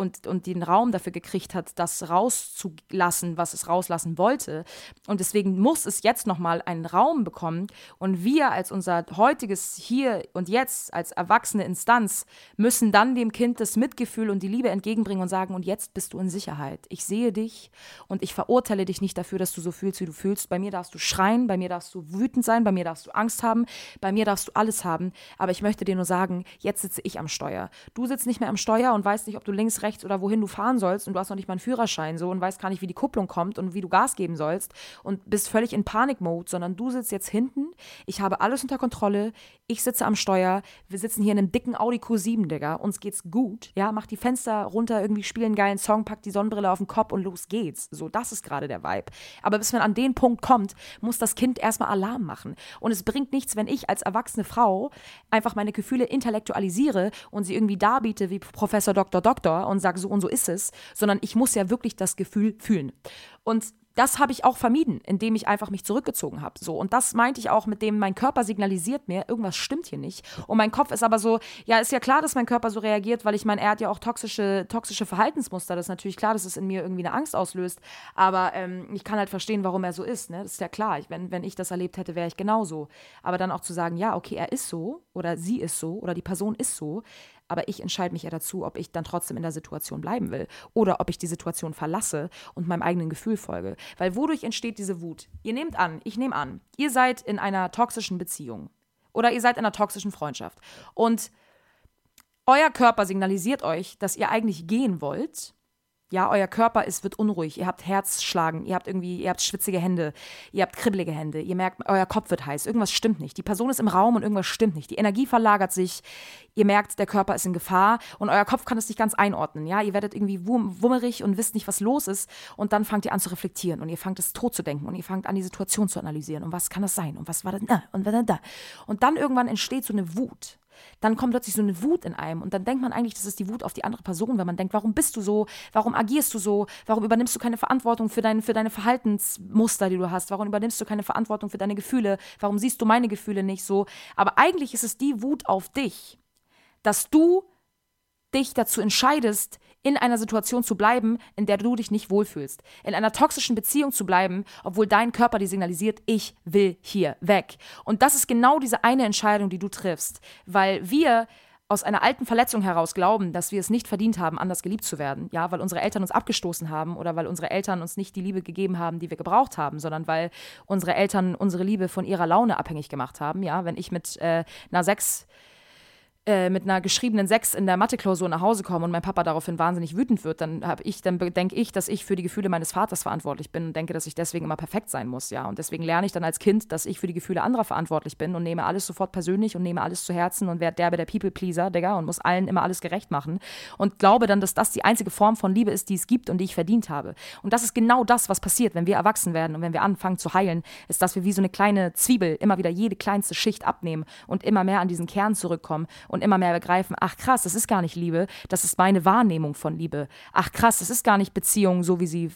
und, und den Raum dafür gekriegt hat, das rauszulassen, was es rauslassen wollte. Und deswegen muss es jetzt nochmal einen Raum bekommen. Und wir als unser heutiges Hier und Jetzt, als erwachsene Instanz, müssen dann dem Kind das Mitgefühl und die Liebe entgegenbringen und sagen, und jetzt bist du in Sicherheit. Ich sehe dich und ich verurteile dich nicht dafür, dass du so fühlst, wie du fühlst. Bei mir darfst du schreien, bei mir darfst du wütend sein, bei mir darfst du Angst haben, bei mir darfst du alles haben. Aber ich möchte dir nur sagen, jetzt sitze ich am Steuer. Du sitzt nicht mehr am Steuer und weißt nicht, ob du links, rechts, rechts oder wohin du fahren sollst und du hast noch nicht mal einen Führerschein so und weißt gar nicht, wie die Kupplung kommt und wie du Gas geben sollst und bist völlig in Panikmode, sondern du sitzt jetzt hinten, ich habe alles unter Kontrolle, ich sitze am Steuer, wir sitzen hier in einem dicken Audi Q7, Digga, uns geht's gut, ja, mach die Fenster runter, irgendwie spielen einen geilen Song, pack die Sonnenbrille auf den Kopf und los geht's. So, das ist gerade der Vibe. Aber bis man an den Punkt kommt, muss das Kind erstmal Alarm machen. Und es bringt nichts, wenn ich als erwachsene Frau einfach meine Gefühle intellektualisiere und sie irgendwie darbiete wie Professor Dr. Doktor und sage, so und so ist es, sondern ich muss ja wirklich das Gefühl fühlen. Und das habe ich auch vermieden, indem ich einfach mich zurückgezogen habe. So und das meinte ich auch mit dem mein Körper signalisiert mir, irgendwas stimmt hier nicht. Und mein Kopf ist aber so, ja, ist ja klar, dass mein Körper so reagiert, weil ich meine, er hat ja auch toxische toxische Verhaltensmuster. Das ist natürlich klar, dass es in mir irgendwie eine Angst auslöst. Aber ähm, ich kann halt verstehen, warum er so ist. Ne? Das ist ja klar. Ich, wenn wenn ich das erlebt hätte, wäre ich genauso. Aber dann auch zu sagen, ja, okay, er ist so oder sie ist so oder die Person ist so aber ich entscheide mich ja dazu, ob ich dann trotzdem in der Situation bleiben will oder ob ich die Situation verlasse und meinem eigenen Gefühl folge. Weil wodurch entsteht diese Wut? Ihr nehmt an, ich nehme an, ihr seid in einer toxischen Beziehung oder ihr seid in einer toxischen Freundschaft und euer Körper signalisiert euch, dass ihr eigentlich gehen wollt ja, euer Körper ist, wird unruhig, ihr habt Herzschlagen, ihr habt irgendwie, ihr habt schwitzige Hände, ihr habt kribbelige Hände, ihr merkt, euer Kopf wird heiß, irgendwas stimmt nicht. Die Person ist im Raum und irgendwas stimmt nicht. Die Energie verlagert sich, ihr merkt, der Körper ist in Gefahr und euer Kopf kann es nicht ganz einordnen. Ja, ihr werdet irgendwie wummerig und wisst nicht, was los ist und dann fangt ihr an zu reflektieren und ihr fangt es tot zu denken und ihr fangt an, die Situation zu analysieren und was kann das sein und was war das da und was da. Und dann irgendwann entsteht so eine Wut dann kommt plötzlich so eine Wut in einem und dann denkt man eigentlich, das ist die Wut auf die andere Person, wenn man denkt, warum bist du so, warum agierst du so, warum übernimmst du keine Verantwortung für, dein, für deine Verhaltensmuster, die du hast, warum übernimmst du keine Verantwortung für deine Gefühle, warum siehst du meine Gefühle nicht so. Aber eigentlich ist es die Wut auf dich, dass du dich dazu entscheidest, in einer Situation zu bleiben, in der du dich nicht wohlfühlst. In einer toxischen Beziehung zu bleiben, obwohl dein Körper dir signalisiert, ich will hier weg. Und das ist genau diese eine Entscheidung, die du triffst. Weil wir aus einer alten Verletzung heraus glauben, dass wir es nicht verdient haben, anders geliebt zu werden, ja, weil unsere Eltern uns abgestoßen haben oder weil unsere Eltern uns nicht die Liebe gegeben haben, die wir gebraucht haben, sondern weil unsere Eltern unsere Liebe von ihrer Laune abhängig gemacht haben, ja, wenn ich mit äh, einer sechs äh, mit einer geschriebenen Sechs in der Mathe-Klausur nach Hause komme und mein Papa daraufhin wahnsinnig wütend wird, dann habe ich, dann denke ich, dass ich für die Gefühle meines Vaters verantwortlich bin und denke, dass ich deswegen immer perfekt sein muss, ja. Und deswegen lerne ich dann als Kind, dass ich für die Gefühle anderer verantwortlich bin und nehme alles sofort persönlich und nehme alles zu Herzen und werde derbe der People-Pleaser, Digga, und muss allen immer alles gerecht machen. Und glaube dann, dass das die einzige Form von Liebe ist, die es gibt und die ich verdient habe. Und das ist genau das, was passiert, wenn wir erwachsen werden und wenn wir anfangen zu heilen, ist, dass wir wie so eine kleine Zwiebel immer wieder jede kleinste Schicht abnehmen und immer mehr an diesen Kern zurückkommen und immer mehr begreifen, ach krass, das ist gar nicht Liebe, das ist meine Wahrnehmung von Liebe. Ach krass, das ist gar nicht Beziehung, so wie sie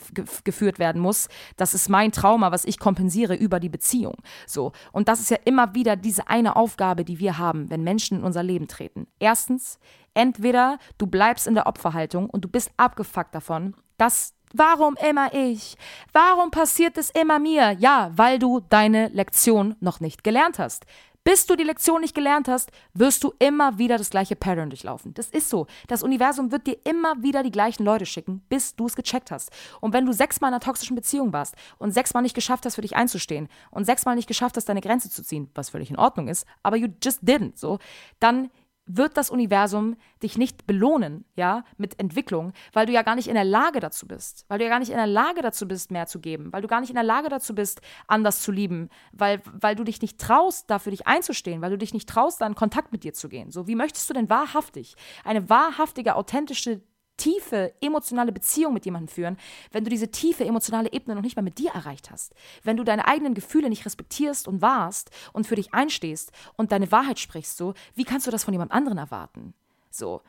geführt werden muss. Das ist mein Trauma, was ich kompensiere über die Beziehung. So. Und das ist ja immer wieder diese eine Aufgabe, die wir haben, wenn Menschen in unser Leben treten. Erstens, entweder du bleibst in der Opferhaltung und du bist abgefuckt davon, dass Warum immer ich? Warum passiert es immer mir? Ja, weil du deine Lektion noch nicht gelernt hast. Bis du die Lektion nicht gelernt hast, wirst du immer wieder das gleiche Pattern durchlaufen. Das ist so. Das Universum wird dir immer wieder die gleichen Leute schicken, bis du es gecheckt hast. Und wenn du sechsmal in einer toxischen Beziehung warst und sechsmal nicht geschafft hast, für dich einzustehen und sechsmal nicht geschafft hast, deine Grenze zu ziehen, was völlig in Ordnung ist, aber you just didn't, so, dann wird das Universum dich nicht belohnen, ja, mit Entwicklung, weil du ja gar nicht in der Lage dazu bist, weil du ja gar nicht in der Lage dazu bist, mehr zu geben, weil du gar nicht in der Lage dazu bist, anders zu lieben, weil, weil du dich nicht traust, dafür dich einzustehen, weil du dich nicht traust, da in Kontakt mit dir zu gehen. So, wie möchtest du denn wahrhaftig, eine wahrhaftige, authentische tiefe emotionale Beziehung mit jemandem führen, wenn du diese tiefe emotionale Ebene noch nicht mal mit dir erreicht hast. Wenn du deine eigenen Gefühle nicht respektierst und wahrst und für dich einstehst und deine Wahrheit sprichst, so, wie kannst du das von jemand anderen erwarten? So.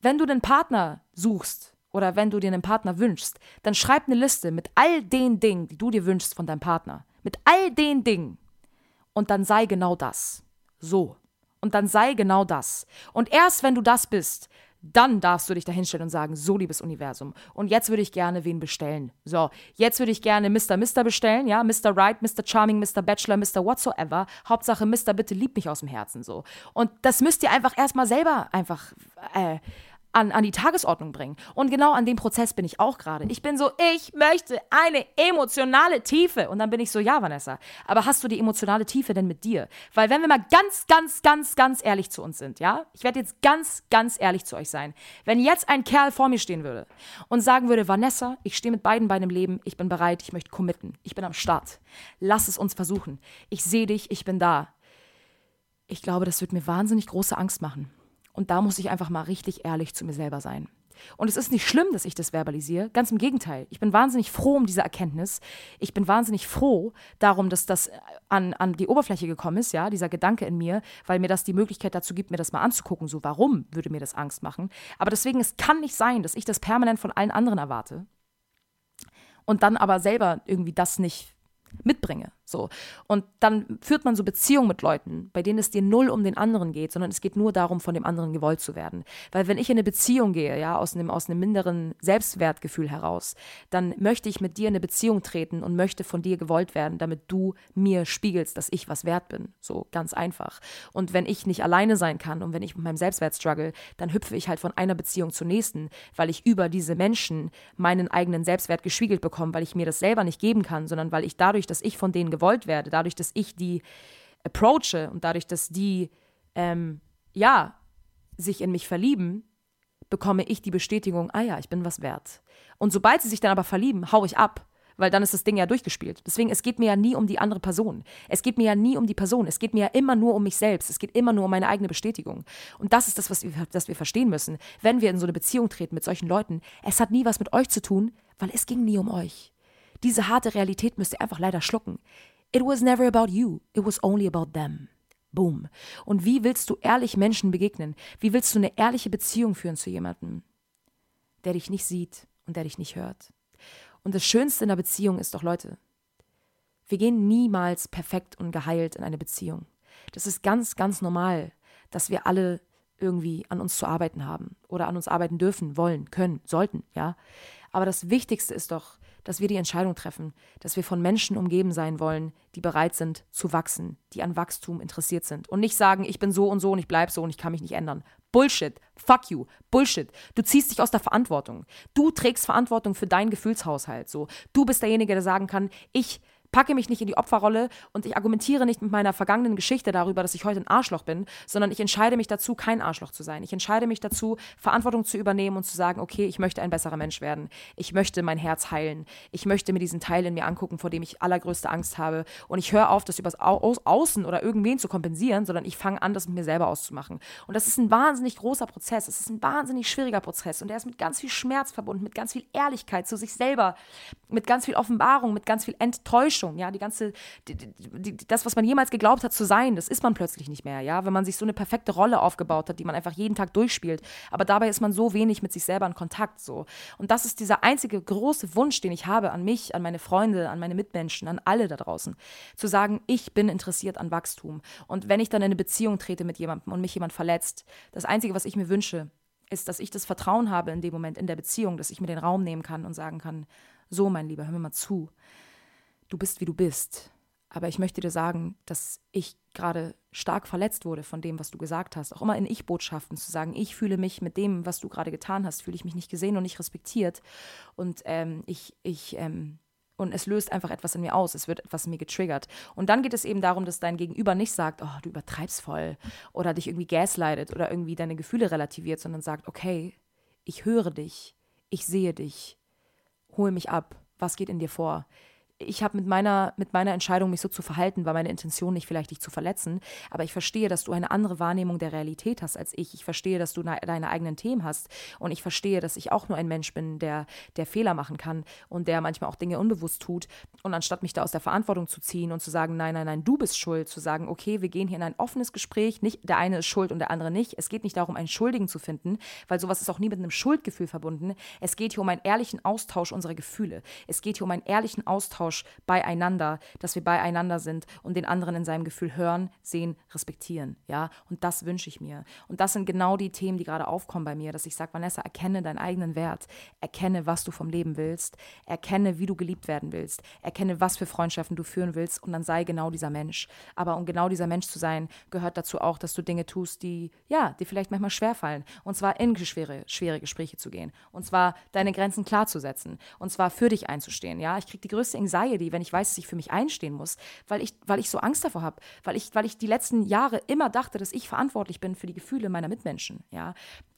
Wenn du einen Partner suchst oder wenn du dir einen Partner wünschst, dann schreib eine Liste mit all den Dingen, die du dir wünschst von deinem Partner. Mit all den Dingen. Und dann sei genau das. So. Und dann sei genau das. Und erst wenn du das bist, dann darfst du dich dahinstellen und sagen, so liebes Universum. Und jetzt würde ich gerne wen bestellen. So, jetzt würde ich gerne Mr. Mr. bestellen, ja, Mr. Right, Mr. Charming, Mr. Bachelor, Mr. Whatsoever. Hauptsache, Mr. Bitte lieb mich aus dem Herzen so. Und das müsst ihr einfach erstmal selber einfach äh, an, an die Tagesordnung bringen. Und genau an dem Prozess bin ich auch gerade. Ich bin so, ich möchte eine emotionale Tiefe. Und dann bin ich so, ja, Vanessa, aber hast du die emotionale Tiefe denn mit dir? Weil wenn wir mal ganz, ganz, ganz, ganz ehrlich zu uns sind, ja, ich werde jetzt ganz, ganz ehrlich zu euch sein. Wenn jetzt ein Kerl vor mir stehen würde und sagen würde, Vanessa, ich stehe mit beiden Beinen im Leben, ich bin bereit, ich möchte committen, ich bin am Start. Lass es uns versuchen. Ich sehe dich, ich bin da. Ich glaube, das wird mir wahnsinnig große Angst machen. Und da muss ich einfach mal richtig ehrlich zu mir selber sein. Und es ist nicht schlimm, dass ich das verbalisiere. Ganz im Gegenteil. Ich bin wahnsinnig froh um diese Erkenntnis. Ich bin wahnsinnig froh darum, dass das an, an die Oberfläche gekommen ist, ja, dieser Gedanke in mir, weil mir das die Möglichkeit dazu gibt, mir das mal anzugucken. So, warum würde mir das Angst machen? Aber deswegen, es kann nicht sein, dass ich das permanent von allen anderen erwarte und dann aber selber irgendwie das nicht mitbringe. So. Und dann führt man so Beziehungen mit Leuten, bei denen es dir null um den anderen geht, sondern es geht nur darum, von dem anderen gewollt zu werden. Weil wenn ich in eine Beziehung gehe, ja, aus einem, aus einem minderen Selbstwertgefühl heraus, dann möchte ich mit dir in eine Beziehung treten und möchte von dir gewollt werden, damit du mir spiegelst, dass ich was wert bin. So ganz einfach. Und wenn ich nicht alleine sein kann und wenn ich mit meinem Selbstwert struggle, dann hüpfe ich halt von einer Beziehung zur nächsten, weil ich über diese Menschen meinen eigenen Selbstwert gespiegelt bekomme, weil ich mir das selber nicht geben kann, sondern weil ich dadurch, dass ich von denen gewollt werde, dadurch, dass ich die approache und dadurch, dass die, ähm, ja, sich in mich verlieben, bekomme ich die Bestätigung, ah ja, ich bin was wert. Und sobald sie sich dann aber verlieben, hau ich ab, weil dann ist das Ding ja durchgespielt. Deswegen, es geht mir ja nie um die andere Person. Es geht mir ja nie um die Person. Es geht mir ja immer nur um mich selbst. Es geht immer nur um meine eigene Bestätigung. Und das ist das, was wir, das wir verstehen müssen, wenn wir in so eine Beziehung treten mit solchen Leuten. Es hat nie was mit euch zu tun, weil es ging nie um euch. Diese harte Realität müsst ihr einfach leider schlucken. It was never about you, it was only about them. Boom. Und wie willst du ehrlich Menschen begegnen? Wie willst du eine ehrliche Beziehung führen zu jemandem, der dich nicht sieht und der dich nicht hört? Und das Schönste in der Beziehung ist doch, Leute, wir gehen niemals perfekt und geheilt in eine Beziehung. Das ist ganz, ganz normal, dass wir alle irgendwie an uns zu arbeiten haben oder an uns arbeiten dürfen, wollen, können, sollten, ja. Aber das Wichtigste ist doch, dass wir die Entscheidung treffen, dass wir von Menschen umgeben sein wollen, die bereit sind zu wachsen, die an Wachstum interessiert sind und nicht sagen, ich bin so und so und ich bleibe so und ich kann mich nicht ändern. Bullshit. Fuck you. Bullshit. Du ziehst dich aus der Verantwortung. Du trägst Verantwortung für deinen Gefühlshaushalt. So, du bist derjenige, der sagen kann, ich packe mich nicht in die Opferrolle und ich argumentiere nicht mit meiner vergangenen Geschichte darüber, dass ich heute ein Arschloch bin, sondern ich entscheide mich dazu, kein Arschloch zu sein. Ich entscheide mich dazu, Verantwortung zu übernehmen und zu sagen, okay, ich möchte ein besserer Mensch werden. Ich möchte mein Herz heilen. Ich möchte mir diesen Teil in mir angucken, vor dem ich allergrößte Angst habe. Und ich höre auf, das übers Au Außen oder irgendwen zu kompensieren, sondern ich fange an, das mit mir selber auszumachen. Und das ist ein wahnsinnig großer Prozess. Es ist ein wahnsinnig schwieriger Prozess. Und der ist mit ganz viel Schmerz verbunden, mit ganz viel Ehrlichkeit zu sich selber, mit ganz viel Offenbarung, mit ganz viel Enttäuschung Enttäuschung, ja, die ganze, die, die, das, was man jemals geglaubt hat zu sein, das ist man plötzlich nicht mehr, ja, wenn man sich so eine perfekte Rolle aufgebaut hat, die man einfach jeden Tag durchspielt, aber dabei ist man so wenig mit sich selber in Kontakt, so. Und das ist dieser einzige große Wunsch, den ich habe an mich, an meine Freunde, an meine Mitmenschen, an alle da draußen, zu sagen, ich bin interessiert an Wachstum. Und wenn ich dann in eine Beziehung trete mit jemandem und mich jemand verletzt, das Einzige, was ich mir wünsche, ist, dass ich das Vertrauen habe in dem Moment in der Beziehung, dass ich mir den Raum nehmen kann und sagen kann, so mein Lieber, hör mir mal zu du bist, wie du bist. Aber ich möchte dir sagen, dass ich gerade stark verletzt wurde von dem, was du gesagt hast. Auch immer in Ich-Botschaften zu sagen, ich fühle mich mit dem, was du gerade getan hast, fühle ich mich nicht gesehen und nicht respektiert. Und ähm, ich, ich, ähm, und es löst einfach etwas in mir aus, es wird etwas in mir getriggert. Und dann geht es eben darum, dass dein Gegenüber nicht sagt, oh, du übertreibst voll oder dich irgendwie gaslightet oder irgendwie deine Gefühle relativiert, sondern sagt, okay, ich höre dich, ich sehe dich, hol mich ab, was geht in dir vor? Ich habe mit meiner, mit meiner Entscheidung, mich so zu verhalten, war meine Intention nicht vielleicht dich zu verletzen, aber ich verstehe, dass du eine andere Wahrnehmung der Realität hast als ich. Ich verstehe, dass du deine eigenen Themen hast und ich verstehe, dass ich auch nur ein Mensch bin, der, der Fehler machen kann und der manchmal auch Dinge unbewusst tut. Und anstatt mich da aus der Verantwortung zu ziehen und zu sagen, nein, nein, nein, du bist schuld, zu sagen, okay, wir gehen hier in ein offenes Gespräch, nicht der eine ist schuld und der andere nicht. Es geht nicht darum, einen Schuldigen zu finden, weil sowas ist auch nie mit einem Schuldgefühl verbunden. Es geht hier um einen ehrlichen Austausch unserer Gefühle. Es geht hier um einen ehrlichen Austausch beieinander, dass wir beieinander sind und den anderen in seinem Gefühl hören, sehen, respektieren. Ja, und das wünsche ich mir. Und das sind genau die Themen, die gerade aufkommen bei mir, dass ich sage, Vanessa, erkenne deinen eigenen Wert, erkenne, was du vom Leben willst, erkenne, wie du geliebt werden willst, erkenne, was für Freundschaften du führen willst und dann sei genau dieser Mensch. Aber um genau dieser Mensch zu sein, gehört dazu auch, dass du Dinge tust, die, ja, die vielleicht manchmal schwerfallen. Und zwar in schwere, schwere Gespräche zu gehen. Und zwar deine Grenzen klarzusetzen. Und zwar für dich einzustehen. Ja, ich kriege die größte Anxiety, wenn ich weiß, dass ich für mich einstehen muss, weil ich, weil ich so Angst davor habe. Weil ich, weil ich die letzten Jahre immer dachte, dass ich verantwortlich bin für die Gefühle meiner Mitmenschen. Ja,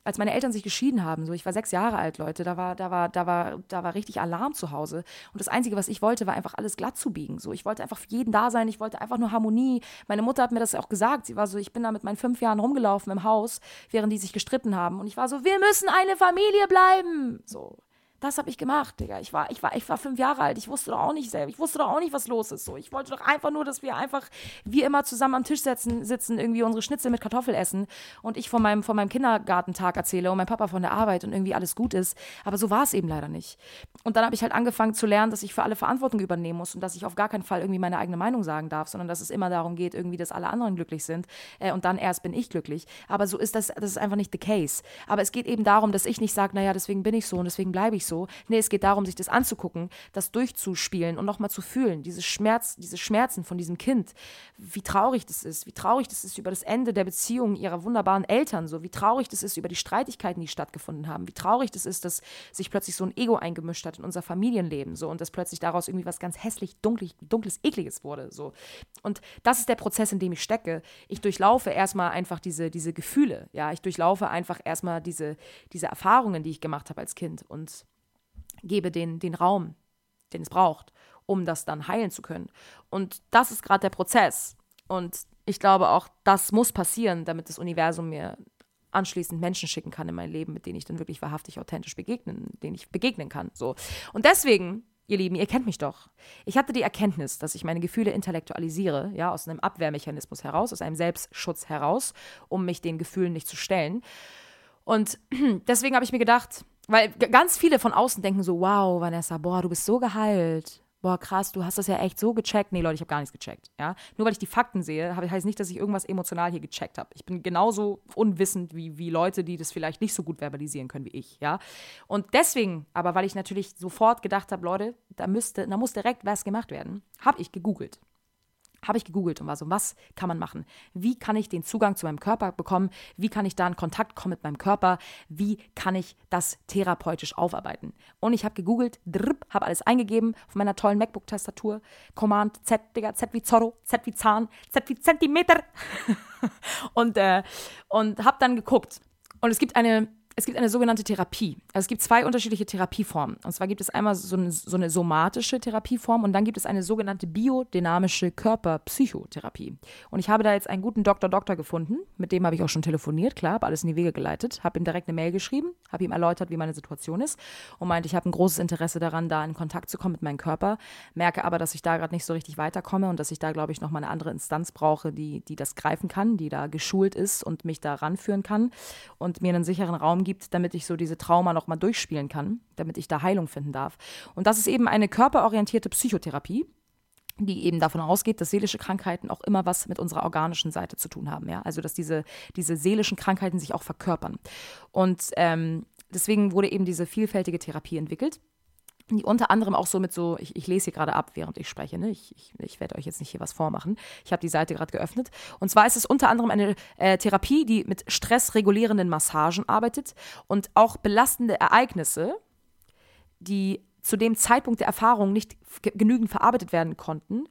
als meine Eltern sich geschieden haben, so ich war sechs Jahre alt, Leute, da war, da war, da war, da war richtig Alarm zu Hause. Und das Einzige, was ich wollte, war einfach alles glatt zu biegen. So, ich wollte einfach für jeden da sein, ich wollte einfach nur Harmonie. Meine Mutter hat mir das auch gesagt. Sie war so, ich bin da mit meinen fünf Jahren rumgelaufen im Haus, während die sich gestritten haben. Und ich war so, wir müssen eine Familie bleiben. So. Das habe ich gemacht, Digga. Ich war, ich, war, ich war fünf Jahre alt. Ich wusste doch auch nicht selber. Ich wusste doch auch nicht, was los ist. So. Ich wollte doch einfach nur, dass wir einfach wie immer zusammen am Tisch sitzen, sitzen irgendwie unsere Schnitzel mit Kartoffel essen und ich von meinem, von meinem Kindergartentag erzähle und mein Papa von der Arbeit und irgendwie alles gut ist. Aber so war es eben leider nicht. Und dann habe ich halt angefangen zu lernen, dass ich für alle Verantwortung übernehmen muss und dass ich auf gar keinen Fall irgendwie meine eigene Meinung sagen darf, sondern dass es immer darum geht, irgendwie, dass alle anderen glücklich sind äh, und dann erst bin ich glücklich. Aber so ist das, das ist einfach nicht the case. Aber es geht eben darum, dass ich nicht sage, naja, deswegen bin ich so und deswegen bleibe ich so. Nee, es geht darum, sich das anzugucken, das durchzuspielen und nochmal zu fühlen, diese Schmerz, diese Schmerzen von diesem Kind, wie traurig das ist, wie traurig das ist über das Ende der Beziehung ihrer wunderbaren Eltern, so. Wie traurig das ist über die Streitigkeiten, die stattgefunden haben, wie traurig das ist, dass sich plötzlich so ein Ego eingemischt hat in unser Familienleben, so. Und dass plötzlich daraus irgendwie was ganz hässlich, dunkles, dunkles, ekliges wurde, so. Und das ist der Prozess, in dem ich stecke. Ich durchlaufe erstmal einfach diese, diese Gefühle, ja, ich durchlaufe einfach erstmal diese, diese Erfahrungen, die ich gemacht habe als Kind. Und gebe den, den Raum, den es braucht, um das dann heilen zu können. Und das ist gerade der Prozess. Und ich glaube auch, das muss passieren, damit das Universum mir anschließend Menschen schicken kann in mein Leben, mit denen ich dann wirklich wahrhaftig authentisch begegnen, denen ich begegnen kann. So. Und deswegen, ihr Lieben, ihr kennt mich doch. Ich hatte die Erkenntnis, dass ich meine Gefühle intellektualisiere, ja, aus einem Abwehrmechanismus heraus, aus einem Selbstschutz heraus, um mich den Gefühlen nicht zu stellen. Und [clears throat] deswegen habe ich mir gedacht, weil ganz viele von außen denken so, wow, Vanessa, boah, du bist so geheilt. Boah, krass, du hast das ja echt so gecheckt. Nee, Leute, ich habe gar nichts gecheckt. Ja? Nur weil ich die Fakten sehe, heißt nicht, dass ich irgendwas emotional hier gecheckt habe. Ich bin genauso unwissend wie, wie Leute, die das vielleicht nicht so gut verbalisieren können wie ich. Ja? Und deswegen, aber weil ich natürlich sofort gedacht habe, Leute, da, müsste, da muss direkt was gemacht werden, habe ich gegoogelt habe ich gegoogelt und war so, was kann man machen? Wie kann ich den Zugang zu meinem Körper bekommen? Wie kann ich da in Kontakt kommen mit meinem Körper? Wie kann ich das therapeutisch aufarbeiten? Und ich habe gegoogelt, habe alles eingegeben auf meiner tollen MacBook-Tastatur. Command Z, Digga, Z wie Zorro, Z wie Zahn, Z wie Zentimeter. [laughs] und äh, und habe dann geguckt. Und es gibt eine es gibt eine sogenannte Therapie. Also es gibt zwei unterschiedliche Therapieformen. Und zwar gibt es einmal so eine, so eine somatische Therapieform und dann gibt es eine sogenannte biodynamische Körperpsychotherapie. Und ich habe da jetzt einen guten Doktor Doktor gefunden, mit dem habe ich auch schon telefoniert, klar, habe alles in die Wege geleitet, habe ihm direkt eine Mail geschrieben, habe ihm erläutert, wie meine Situation ist und meinte, ich habe ein großes Interesse daran, da in Kontakt zu kommen mit meinem Körper, merke aber, dass ich da gerade nicht so richtig weiterkomme und dass ich da, glaube ich, nochmal eine andere Instanz brauche, die, die das greifen kann, die da geschult ist und mich da ranführen kann und mir einen sicheren Raum gibt, damit ich so diese Trauma nochmal durchspielen kann, damit ich da Heilung finden darf. Und das ist eben eine körperorientierte Psychotherapie die eben davon ausgeht, dass seelische Krankheiten auch immer was mit unserer organischen Seite zu tun haben. Ja? Also dass diese, diese seelischen Krankheiten sich auch verkörpern. Und ähm, deswegen wurde eben diese vielfältige Therapie entwickelt die unter anderem auch so mit so, ich, ich lese hier gerade ab, während ich spreche, ne? ich, ich, ich werde euch jetzt nicht hier was vormachen. Ich habe die Seite gerade geöffnet. Und zwar ist es unter anderem eine äh, Therapie, die mit stressregulierenden Massagen arbeitet und auch belastende Ereignisse, die zu dem Zeitpunkt der Erfahrung nicht genügend verarbeitet werden konnten,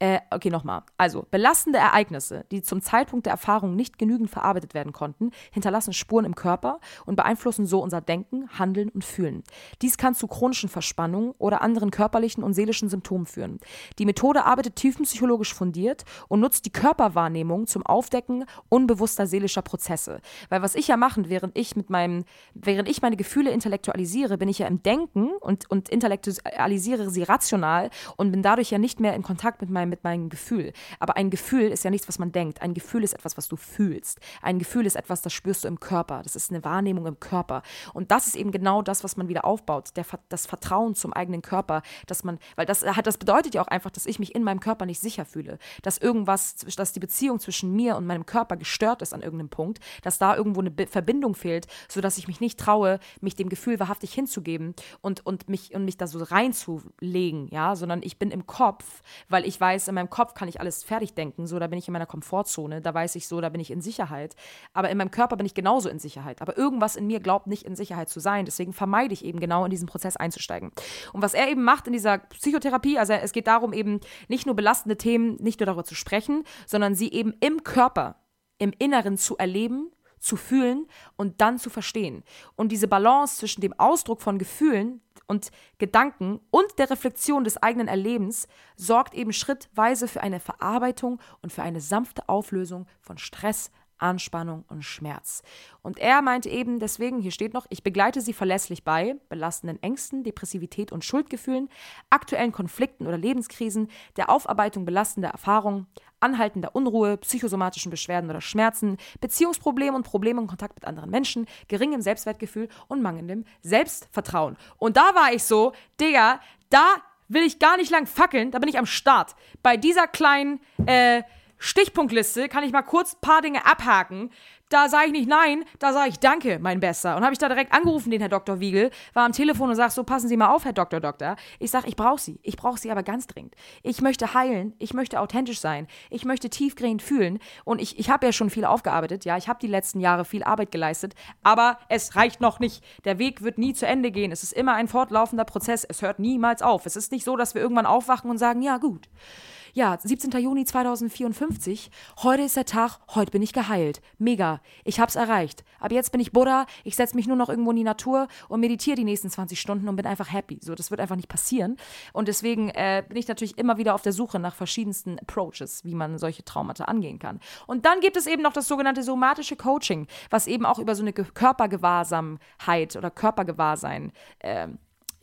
äh, okay, nochmal. Also, belastende Ereignisse, die zum Zeitpunkt der Erfahrung nicht genügend verarbeitet werden konnten, hinterlassen Spuren im Körper und beeinflussen so unser Denken, Handeln und Fühlen. Dies kann zu chronischen Verspannungen oder anderen körperlichen und seelischen Symptomen führen. Die Methode arbeitet tiefenpsychologisch fundiert und nutzt die Körperwahrnehmung zum Aufdecken unbewusster seelischer Prozesse. Weil was ich ja mache, während ich mit meinem, während ich meine Gefühle intellektualisiere, bin ich ja im Denken und, und intellektualisiere sie rational und bin dadurch ja nicht mehr in Kontakt mit meinem mit meinem Gefühl. Aber ein Gefühl ist ja nichts, was man denkt. Ein Gefühl ist etwas, was du fühlst. Ein Gefühl ist etwas, das spürst du im Körper. Das ist eine Wahrnehmung im Körper. Und das ist eben genau das, was man wieder aufbaut. Der, das Vertrauen zum eigenen Körper, dass man, weil das hat, das bedeutet ja auch einfach, dass ich mich in meinem Körper nicht sicher fühle. Dass irgendwas, dass die Beziehung zwischen mir und meinem Körper gestört ist an irgendeinem Punkt, dass da irgendwo eine Verbindung fehlt, sodass ich mich nicht traue, mich dem Gefühl wahrhaftig hinzugeben und, und, mich, und mich da so reinzulegen, ja, sondern ich bin im Kopf, weil ich weiß, weiß, in meinem Kopf kann ich alles fertig denken, so, da bin ich in meiner Komfortzone, da weiß ich so, da bin ich in Sicherheit. Aber in meinem Körper bin ich genauso in Sicherheit. Aber irgendwas in mir glaubt nicht in Sicherheit zu sein. Deswegen vermeide ich eben genau in diesen Prozess einzusteigen. Und was er eben macht in dieser Psychotherapie, also es geht darum, eben nicht nur belastende Themen, nicht nur darüber zu sprechen, sondern sie eben im Körper, im Inneren zu erleben, zu fühlen und dann zu verstehen. Und diese Balance zwischen dem Ausdruck von Gefühlen und Gedanken und der Reflexion des eigenen Erlebens sorgt eben schrittweise für eine Verarbeitung und für eine sanfte Auflösung von Stress, Anspannung und Schmerz. Und er meinte eben deswegen, hier steht noch, ich begleite sie verlässlich bei belastenden Ängsten, Depressivität und Schuldgefühlen, aktuellen Konflikten oder Lebenskrisen, der Aufarbeitung belastender Erfahrungen, anhaltender Unruhe, psychosomatischen Beschwerden oder Schmerzen, Beziehungsproblemen und Probleme im Kontakt mit anderen Menschen, geringem Selbstwertgefühl und mangelndem Selbstvertrauen. Und da war ich so, Digga, da will ich gar nicht lang fackeln, da bin ich am Start. Bei dieser kleinen, äh, Stichpunktliste kann ich mal kurz ein paar Dinge abhaken. Da sage ich nicht nein, da sage ich danke, mein Bester. Und habe ich da direkt angerufen, den Herr Dr. Wiegel, war am Telefon und sagt so, passen Sie mal auf, Herr Dr. Doktor. Ich sage, ich brauche Sie. Ich brauche Sie aber ganz dringend. Ich möchte heilen, ich möchte authentisch sein, ich möchte tiefgehend fühlen. Und ich, ich habe ja schon viel aufgearbeitet, ja, ich habe die letzten Jahre viel Arbeit geleistet, aber es reicht noch nicht. Der Weg wird nie zu Ende gehen. Es ist immer ein fortlaufender Prozess. Es hört niemals auf. Es ist nicht so, dass wir irgendwann aufwachen und sagen, ja gut ja, 17. Juni 2054. Heute ist der Tag, heute bin ich geheilt. Mega. Ich hab's erreicht. Aber jetzt bin ich Buddha, ich setze mich nur noch irgendwo in die Natur und meditiere die nächsten 20 Stunden und bin einfach happy. So, das wird einfach nicht passieren. Und deswegen äh, bin ich natürlich immer wieder auf der Suche nach verschiedensten Approaches, wie man solche Traumata angehen kann. Und dann gibt es eben noch das sogenannte somatische Coaching, was eben auch über so eine Körpergewahrsamkeit oder Körpergewahrsein äh,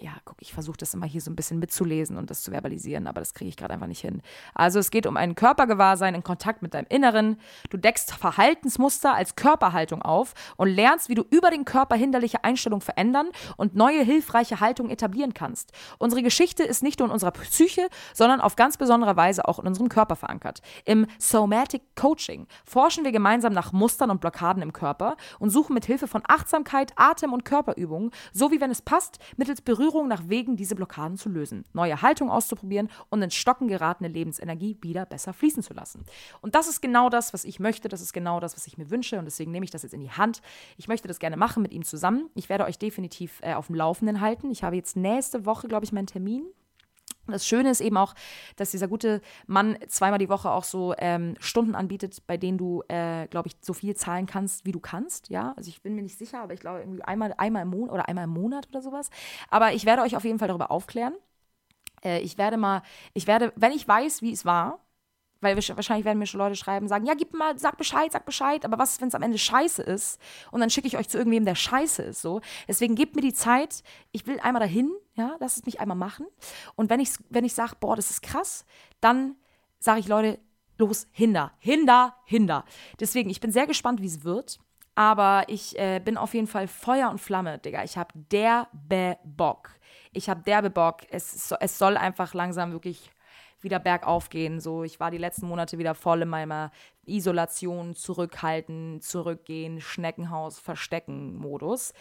ja, guck, ich versuche das immer hier so ein bisschen mitzulesen und das zu verbalisieren, aber das kriege ich gerade einfach nicht hin. Also es geht um ein Körpergewahrsein in Kontakt mit deinem Inneren. Du deckst Verhaltensmuster als Körperhaltung auf und lernst, wie du über den Körper hinderliche Einstellungen verändern und neue hilfreiche Haltungen etablieren kannst. Unsere Geschichte ist nicht nur in unserer Psyche, sondern auf ganz besondere Weise auch in unserem Körper verankert. Im Somatic Coaching forschen wir gemeinsam nach Mustern und Blockaden im Körper und suchen mit Hilfe von Achtsamkeit, Atem und Körperübungen, so wie wenn es passt, mittels Berührung Berührung nach Wegen, diese Blockaden zu lösen, neue Haltung auszuprobieren und in Stocken geratene Lebensenergie wieder besser fließen zu lassen. Und das ist genau das, was ich möchte, das ist genau das, was ich mir wünsche und deswegen nehme ich das jetzt in die Hand. Ich möchte das gerne machen mit ihm zusammen. Ich werde euch definitiv äh, auf dem Laufenden halten. Ich habe jetzt nächste Woche, glaube ich, meinen Termin das Schöne ist eben auch, dass dieser gute Mann zweimal die Woche auch so ähm, Stunden anbietet, bei denen du, äh, glaube ich, so viel zahlen kannst, wie du kannst. Ja, also ich bin mir nicht sicher, aber ich glaube irgendwie einmal, einmal im Monat oder einmal im Monat oder sowas. Aber ich werde euch auf jeden Fall darüber aufklären. Äh, ich werde mal, ich werde, wenn ich weiß, wie es war, weil wahrscheinlich werden mir schon Leute schreiben, sagen, ja, gib mal, sag Bescheid, sag Bescheid, aber was, wenn es am Ende scheiße ist? Und dann schicke ich euch zu irgendwem, der scheiße ist. So. Deswegen gebt mir die Zeit, ich will einmal dahin, ja, lasst es mich einmal machen. Und wenn ich, wenn ich sage, boah, das ist krass, dann sage ich, Leute, los, hinder, hinder, hinder. Deswegen, ich bin sehr gespannt, wie es wird. Aber ich äh, bin auf jeden Fall Feuer und Flamme, Digga. Ich habe derbe Bock. Ich habe derbe Bock. Es, es soll einfach langsam wirklich wieder bergauf gehen. So, ich war die letzten Monate wieder voll in meiner, Isolation, Zurückhalten, Zurückgehen, Schneckenhaus, Verstecken Modus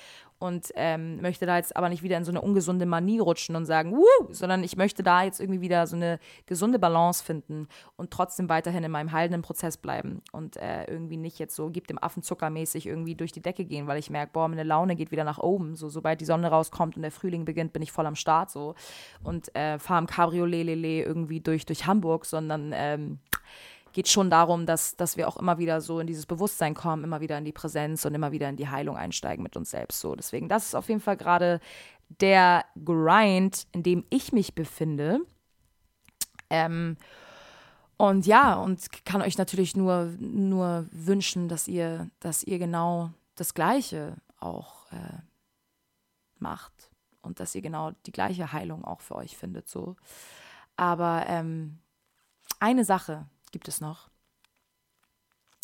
und ähm, möchte da jetzt aber nicht wieder in so eine ungesunde Manie rutschen und sagen, Wuh! sondern ich möchte da jetzt irgendwie wieder so eine gesunde Balance finden und trotzdem weiterhin in meinem heilenden Prozess bleiben und äh, irgendwie nicht jetzt so, gib dem Affen zuckermäßig irgendwie durch die Decke gehen, weil ich merke, boah, meine Laune geht wieder nach oben. So, sobald die Sonne rauskommt und der Frühling beginnt, bin ich voll am Start so und äh, fahre im Cabriolet irgendwie durch, durch Hamburg, sondern ähm, geht schon darum, dass, dass wir auch immer wieder so in dieses Bewusstsein kommen, immer wieder in die Präsenz und immer wieder in die Heilung einsteigen mit uns selbst. So, deswegen, das ist auf jeden Fall gerade der Grind, in dem ich mich befinde. Ähm, und ja, und kann euch natürlich nur, nur wünschen, dass ihr, dass ihr genau das Gleiche auch äh, macht und dass ihr genau die gleiche Heilung auch für euch findet. So. Aber ähm, eine Sache, gibt es noch,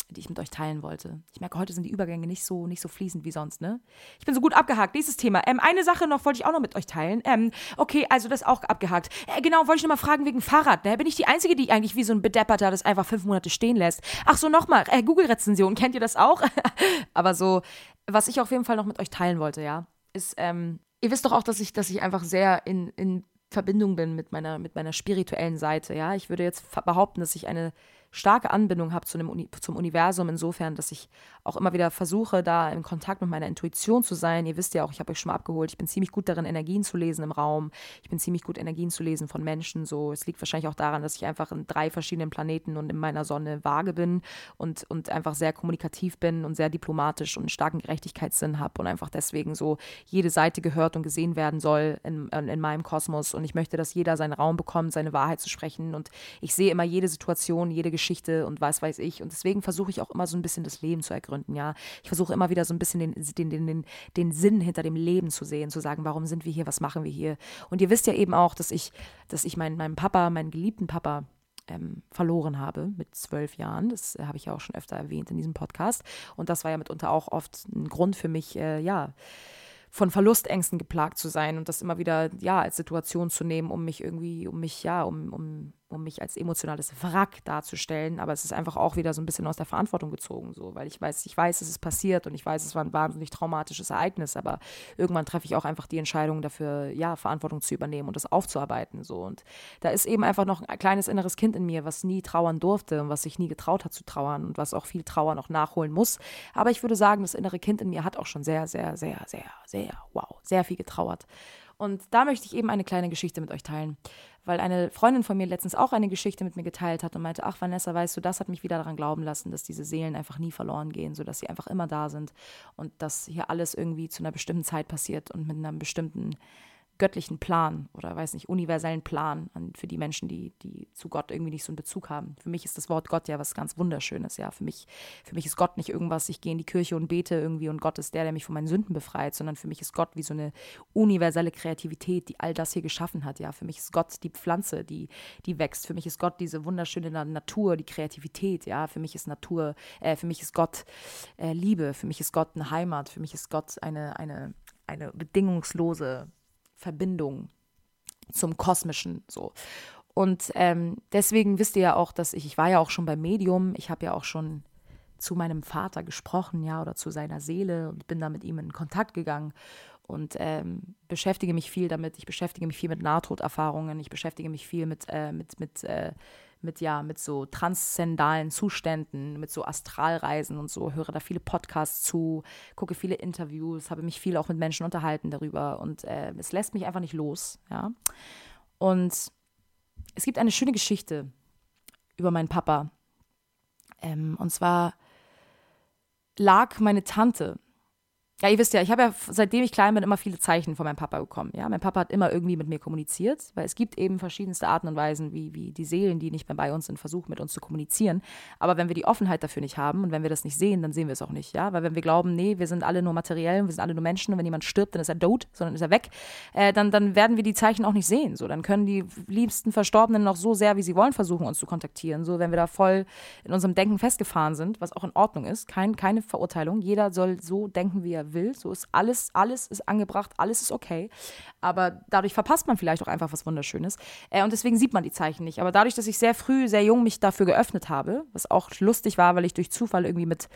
die ich mit euch teilen wollte. Ich merke, heute sind die Übergänge nicht so, nicht so fließend wie sonst, ne? Ich bin so gut abgehakt. Nächstes Thema. Ähm, eine Sache noch wollte ich auch noch mit euch teilen. Ähm, okay, also das auch abgehakt. Äh, genau, wollte ich noch mal fragen wegen Fahrrad, ne? Bin ich die Einzige, die eigentlich wie so ein Bedepperter das einfach fünf Monate stehen lässt? Ach so, nochmal, äh, Google-Rezension, kennt ihr das auch? [laughs] Aber so, was ich auf jeden Fall noch mit euch teilen wollte, ja, ist, ähm, ihr wisst doch auch, dass ich, dass ich einfach sehr in, in Verbindung bin mit meiner, mit meiner spirituellen Seite. Ja, ich würde jetzt behaupten, dass ich eine starke Anbindung habe zu Uni zum Universum, insofern, dass ich auch immer wieder versuche, da in Kontakt mit meiner Intuition zu sein. Ihr wisst ja auch, ich habe euch schon mal abgeholt, ich bin ziemlich gut darin, Energien zu lesen im Raum. Ich bin ziemlich gut, Energien zu lesen von Menschen. So, es liegt wahrscheinlich auch daran, dass ich einfach in drei verschiedenen Planeten und in meiner Sonne vage bin und, und einfach sehr kommunikativ bin und sehr diplomatisch und einen starken Gerechtigkeitssinn habe und einfach deswegen so jede Seite gehört und gesehen werden soll in, in meinem Kosmos. Und ich möchte, dass jeder seinen Raum bekommt, seine Wahrheit zu sprechen. Und ich sehe immer jede Situation, jede Geschichte Geschichte und was weiß ich. Und deswegen versuche ich auch immer so ein bisschen das Leben zu ergründen, ja. Ich versuche immer wieder so ein bisschen den, den, den, den, den Sinn hinter dem Leben zu sehen, zu sagen, warum sind wir hier, was machen wir hier. Und ihr wisst ja eben auch, dass ich, dass ich meinen, meinen Papa, meinen geliebten Papa, ähm, verloren habe mit zwölf Jahren. Das äh, habe ich ja auch schon öfter erwähnt in diesem Podcast. Und das war ja mitunter auch oft ein Grund für mich, äh, ja, von Verlustängsten geplagt zu sein und das immer wieder, ja, als Situation zu nehmen, um mich irgendwie, um mich, ja, um, um um mich als emotionales Wrack darzustellen, aber es ist einfach auch wieder so ein bisschen aus der Verantwortung gezogen, so, weil ich weiß, ich weiß, es ist passiert und ich weiß, es war ein wahnsinnig traumatisches Ereignis, aber irgendwann treffe ich auch einfach die Entscheidung dafür, ja, Verantwortung zu übernehmen und das aufzuarbeiten, so. Und da ist eben einfach noch ein kleines inneres Kind in mir, was nie trauern durfte und was sich nie getraut hat zu trauern und was auch viel Trauer noch nachholen muss, aber ich würde sagen, das innere Kind in mir hat auch schon sehr, sehr, sehr, sehr, sehr, wow, sehr viel getrauert und da möchte ich eben eine kleine Geschichte mit euch teilen, weil eine Freundin von mir letztens auch eine Geschichte mit mir geteilt hat und meinte, ach Vanessa, weißt du, das hat mich wieder daran glauben lassen, dass diese Seelen einfach nie verloren gehen, sodass sie einfach immer da sind und dass hier alles irgendwie zu einer bestimmten Zeit passiert und mit einem bestimmten göttlichen Plan oder weiß nicht, universellen Plan an, für die Menschen, die, die zu Gott irgendwie nicht so einen Bezug haben. Für mich ist das Wort Gott ja was ganz Wunderschönes, ja. Für mich, für mich ist Gott nicht irgendwas, ich gehe in die Kirche und bete irgendwie und Gott ist der, der mich von meinen Sünden befreit, sondern für mich ist Gott wie so eine universelle Kreativität, die all das hier geschaffen hat, ja. Für mich ist Gott die Pflanze, die, die wächst. Für mich ist Gott diese wunderschöne Natur, die Kreativität, ja. Für mich ist Natur, äh, für mich ist Gott äh, Liebe, für mich ist Gott eine Heimat, für mich ist Gott eine, eine, eine bedingungslose Verbindung zum Kosmischen so. Und ähm, deswegen wisst ihr ja auch, dass ich, ich war ja auch schon beim Medium, ich habe ja auch schon zu meinem Vater gesprochen, ja, oder zu seiner Seele und bin da mit ihm in Kontakt gegangen und ähm, beschäftige mich viel damit. Ich beschäftige mich viel mit Nahtoderfahrungen, ich beschäftige mich viel mit, äh, mit, mit äh, mit ja, mit so transzendalen Zuständen, mit so Astralreisen und so, höre da viele Podcasts zu, gucke viele Interviews, habe mich viel auch mit Menschen unterhalten darüber und äh, es lässt mich einfach nicht los, ja. Und es gibt eine schöne Geschichte über meinen Papa. Ähm, und zwar lag meine Tante ja, ihr wisst ja, ich habe ja seitdem ich klein bin immer viele Zeichen von meinem Papa bekommen. Ja, mein Papa hat immer irgendwie mit mir kommuniziert, weil es gibt eben verschiedenste Arten und Weisen, wie, wie die Seelen, die nicht mehr bei uns sind, versuchen mit uns zu kommunizieren. Aber wenn wir die Offenheit dafür nicht haben und wenn wir das nicht sehen, dann sehen wir es auch nicht. Ja, weil wenn wir glauben, nee, wir sind alle nur materiell, wir sind alle nur Menschen und wenn jemand stirbt, dann ist er tot, sondern ist er weg, äh, dann, dann werden wir die Zeichen auch nicht sehen. So, dann können die liebsten Verstorbenen noch so sehr, wie sie wollen, versuchen, uns zu kontaktieren. So, wenn wir da voll in unserem Denken festgefahren sind, was auch in Ordnung ist, kein, keine Verurteilung. Jeder soll so denken, wie er will. So ist alles, alles ist angebracht, alles ist okay. Aber dadurch verpasst man vielleicht auch einfach was Wunderschönes. Äh, und deswegen sieht man die Zeichen nicht. Aber dadurch, dass ich sehr früh, sehr jung mich dafür geöffnet habe, was auch lustig war, weil ich durch Zufall irgendwie mit,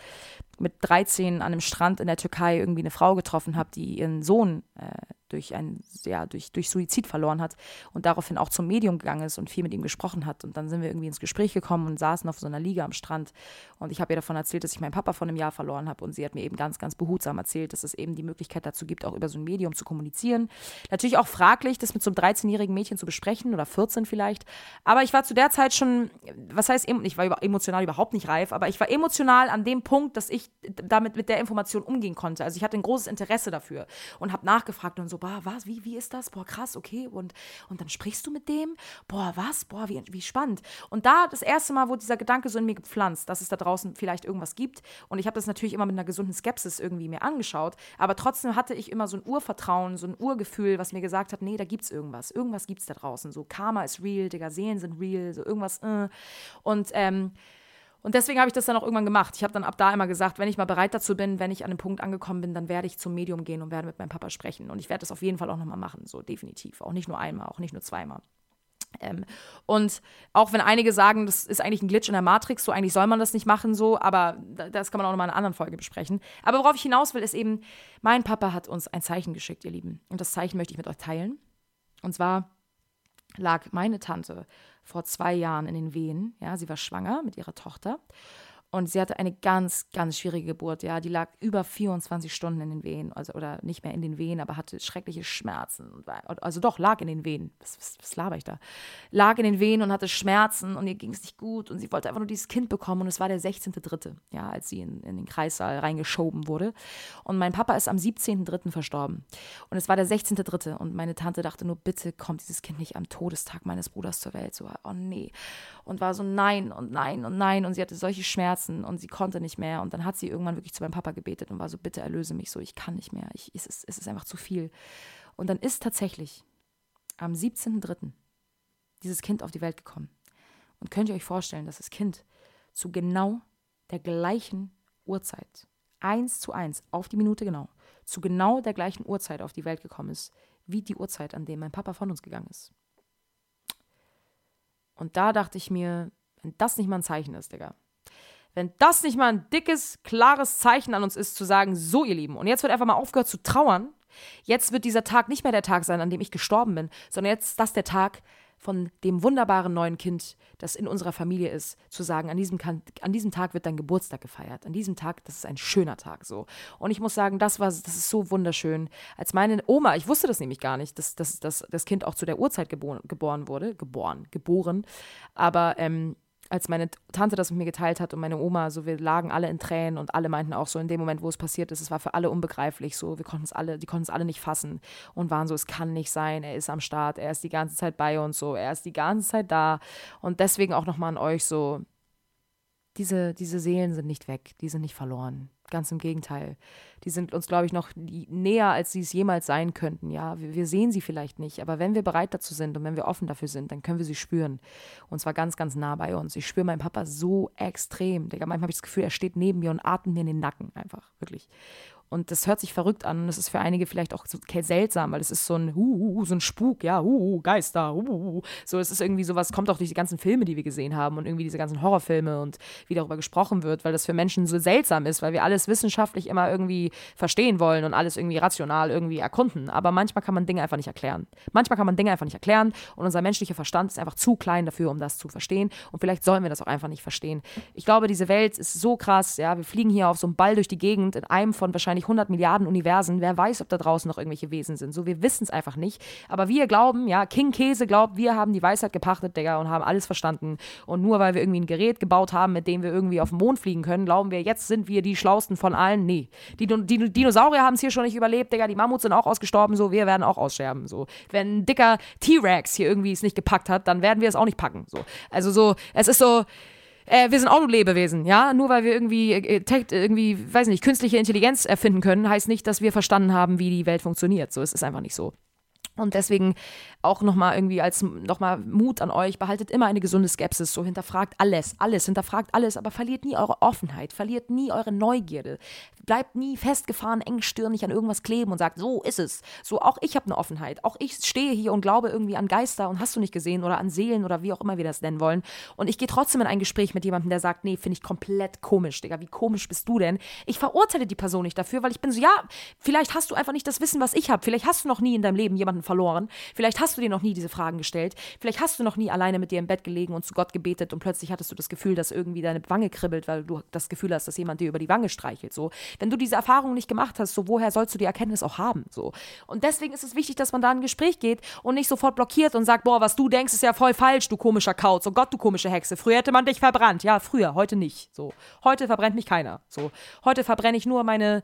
mit 13 an einem Strand in der Türkei irgendwie eine Frau getroffen habe, die ihren Sohn äh, durch, ein, ja, durch, durch Suizid verloren hat und daraufhin auch zum Medium gegangen ist und viel mit ihm gesprochen hat. Und dann sind wir irgendwie ins Gespräch gekommen und saßen auf so einer Liege am Strand. Und ich habe ihr davon erzählt, dass ich meinen Papa vor einem Jahr verloren habe. Und sie hat mir eben ganz, ganz behutsam erzählt, dass es eben die Möglichkeit dazu gibt, auch über so ein Medium zu kommunizieren. Natürlich auch fraglich, das mit so einem 13-jährigen Mädchen zu besprechen oder 14 vielleicht. Aber ich war zu der Zeit schon, was heißt, ich war emotional überhaupt nicht reif, aber ich war emotional an dem Punkt, dass ich damit mit der Information umgehen konnte. Also ich hatte ein großes Interesse dafür und habe nachgefragt und so, boah, was, wie, wie ist das? Boah, krass, okay. Und, und dann sprichst du mit dem? Boah, was? Boah, wie, wie spannend. Und da das erste Mal wurde dieser Gedanke so in mir gepflanzt, dass es da draußen vielleicht irgendwas gibt. Und ich habe das natürlich immer mit einer gesunden Skepsis irgendwie mir angeschaut. Aber trotzdem hatte ich immer so ein Urvertrauen, so ein Urgefühl, was mir gesagt hat, nee, da gibt's irgendwas. Irgendwas gibt's da draußen. So Karma ist real, Digga, Seelen sind real, so irgendwas. Äh. Und ähm, und deswegen habe ich das dann auch irgendwann gemacht. Ich habe dann ab da immer gesagt, wenn ich mal bereit dazu bin, wenn ich an einem Punkt angekommen bin, dann werde ich zum Medium gehen und werde mit meinem Papa sprechen. Und ich werde das auf jeden Fall auch nochmal machen, so definitiv. Auch nicht nur einmal, auch nicht nur zweimal. Ähm, und auch wenn einige sagen, das ist eigentlich ein Glitch in der Matrix, so eigentlich soll man das nicht machen, so, aber das kann man auch nochmal in einer anderen Folge besprechen. Aber worauf ich hinaus will, ist eben, mein Papa hat uns ein Zeichen geschickt, ihr Lieben. Und das Zeichen möchte ich mit euch teilen. Und zwar lag meine Tante vor zwei Jahren in den Wehen. Ja, sie war schwanger mit ihrer Tochter und sie hatte eine ganz, ganz schwierige Geburt. Ja, die lag über 24 Stunden in den Wehen, also oder nicht mehr in den Wehen, aber hatte schreckliche Schmerzen. Also doch, lag in den Wehen. Was, was, was laber ich da? Lag in den Wehen und hatte Schmerzen und ihr ging es nicht gut und sie wollte einfach nur dieses Kind bekommen und es war der 16.3., ja, als sie in, in den Kreissaal reingeschoben wurde. Und mein Papa ist am 17.3. verstorben. Und es war der 16.3. und meine Tante dachte nur, bitte kommt dieses Kind nicht am Todestag meines Bruders zur Welt. So, oh nee. Und war so nein und nein und nein und sie hatte solche Schmerzen Schmerzen und sie konnte nicht mehr. Und dann hat sie irgendwann wirklich zu meinem Papa gebetet und war so, bitte erlöse mich so, ich kann nicht mehr, ich, es, ist, es ist einfach zu viel. Und dann ist tatsächlich am 17.03. dieses Kind auf die Welt gekommen. Und könnt ihr euch vorstellen, dass das Kind zu genau der gleichen Uhrzeit, eins zu eins, auf die Minute genau, zu genau der gleichen Uhrzeit auf die Welt gekommen ist, wie die Uhrzeit, an der mein Papa von uns gegangen ist. Und da dachte ich mir, wenn das nicht mal ein Zeichen ist, Digga, wenn das nicht mal ein dickes, klares Zeichen an uns ist, zu sagen, so ihr Lieben, und jetzt wird einfach mal aufgehört zu trauern, jetzt wird dieser Tag nicht mehr der Tag sein, an dem ich gestorben bin, sondern jetzt ist das der Tag von dem wunderbaren neuen Kind, das in unserer Familie ist, zu sagen, an diesem, an diesem Tag wird dein Geburtstag gefeiert. An diesem Tag, das ist ein schöner Tag so. Und ich muss sagen, das war, das ist so wunderschön. Als meine Oma, ich wusste das nämlich gar nicht, dass, dass, dass das Kind auch zu der Uhrzeit geboren, geboren wurde, geboren, geboren, aber ähm, als meine Tante das mit mir geteilt hat und meine Oma, so wir lagen alle in Tränen und alle meinten auch so in dem Moment, wo es passiert ist, es war für alle unbegreiflich, so wir konnten es alle, die konnten es alle nicht fassen und waren so, es kann nicht sein, er ist am Start, er ist die ganze Zeit bei uns, so er ist die ganze Zeit da und deswegen auch nochmal an euch so, diese, diese Seelen sind nicht weg, die sind nicht verloren. Ganz im Gegenteil. Die sind uns, glaube ich, noch näher, als sie es jemals sein könnten. Ja, wir, sehen sie vielleicht nicht, aber wenn wir bereit dazu sind und wenn wir offen dafür sind, dann können wir sie spüren. Und zwar ganz, ganz nah bei uns. Ich spüre meinen Papa so extrem. Manchmal habe ich das Gefühl, er steht neben mir und atmet mir in den Nacken einfach. Wirklich. Und das hört sich verrückt an und das ist für einige vielleicht auch so seltsam, weil es ist so ein, uh, so ein Spuk, ja, uh, Geister, so es ist irgendwie sowas, kommt auch durch die ganzen Filme, die wir gesehen haben und irgendwie diese ganzen Horrorfilme und wie darüber gesprochen wird, weil das für Menschen so seltsam ist, weil wir alles wissenschaftlich immer irgendwie verstehen wollen und alles irgendwie rational irgendwie erkunden. Aber manchmal kann man Dinge einfach nicht erklären. Manchmal kann man Dinge einfach nicht erklären und unser menschlicher Verstand ist einfach zu klein dafür, um das zu verstehen. Und vielleicht sollen wir das auch einfach nicht verstehen. Ich glaube, diese Welt ist so krass, ja, wir fliegen hier auf so einem Ball durch die Gegend in einem von wahrscheinlich 100 Milliarden Universen. Wer weiß, ob da draußen noch irgendwelche Wesen sind. So, wir wissen es einfach nicht. Aber wir glauben, ja, King Käse glaubt, wir haben die Weisheit gepachtet, Digga, und haben alles verstanden. Und nur weil wir irgendwie ein Gerät gebaut haben, mit dem wir irgendwie auf den Mond fliegen können, glauben wir, jetzt sind wir die Schlausten von allen. Nee. Die, die Dinosaurier haben es hier schon nicht überlebt, Digga. Die Mammuts sind auch ausgestorben, so. Wir werden auch aussterben, so. Wenn ein dicker T-Rex hier irgendwie es nicht gepackt hat, dann werden wir es auch nicht packen, so. Also so, es ist so, äh, wir sind auch nur Lebewesen, ja. Nur weil wir irgendwie, äh, irgendwie, weiß nicht, künstliche Intelligenz erfinden können, heißt nicht, dass wir verstanden haben, wie die Welt funktioniert. So, es ist einfach nicht so. Und deswegen auch nochmal irgendwie als nochmal Mut an euch, behaltet immer eine gesunde Skepsis, so hinterfragt alles, alles, hinterfragt alles, aber verliert nie eure Offenheit, verliert nie eure Neugierde, bleibt nie festgefahren, engstirnig an irgendwas kleben und sagt, so ist es. So, auch ich habe eine Offenheit, auch ich stehe hier und glaube irgendwie an Geister und hast du nicht gesehen oder an Seelen oder wie auch immer wir das nennen wollen. Und ich gehe trotzdem in ein Gespräch mit jemandem, der sagt, nee, finde ich komplett komisch, Digga, wie komisch bist du denn? Ich verurteile die Person nicht dafür, weil ich bin so, ja, vielleicht hast du einfach nicht das Wissen, was ich habe, vielleicht hast du noch nie in deinem Leben jemanden verloren. Vielleicht hast du dir noch nie diese Fragen gestellt. Vielleicht hast du noch nie alleine mit dir im Bett gelegen und zu Gott gebetet und plötzlich hattest du das Gefühl, dass irgendwie deine Wange kribbelt, weil du das Gefühl hast, dass jemand dir über die Wange streichelt. So, wenn du diese Erfahrung nicht gemacht hast, so woher sollst du die Erkenntnis auch haben? So und deswegen ist es wichtig, dass man da in ein Gespräch geht und nicht sofort blockiert und sagt, boah, was du denkst, ist ja voll falsch, du komischer Kauz. Oh Gott, du komische Hexe. Früher hätte man dich verbrannt. Ja, früher, heute nicht. So, heute verbrennt mich keiner. So, heute verbrenne ich nur meine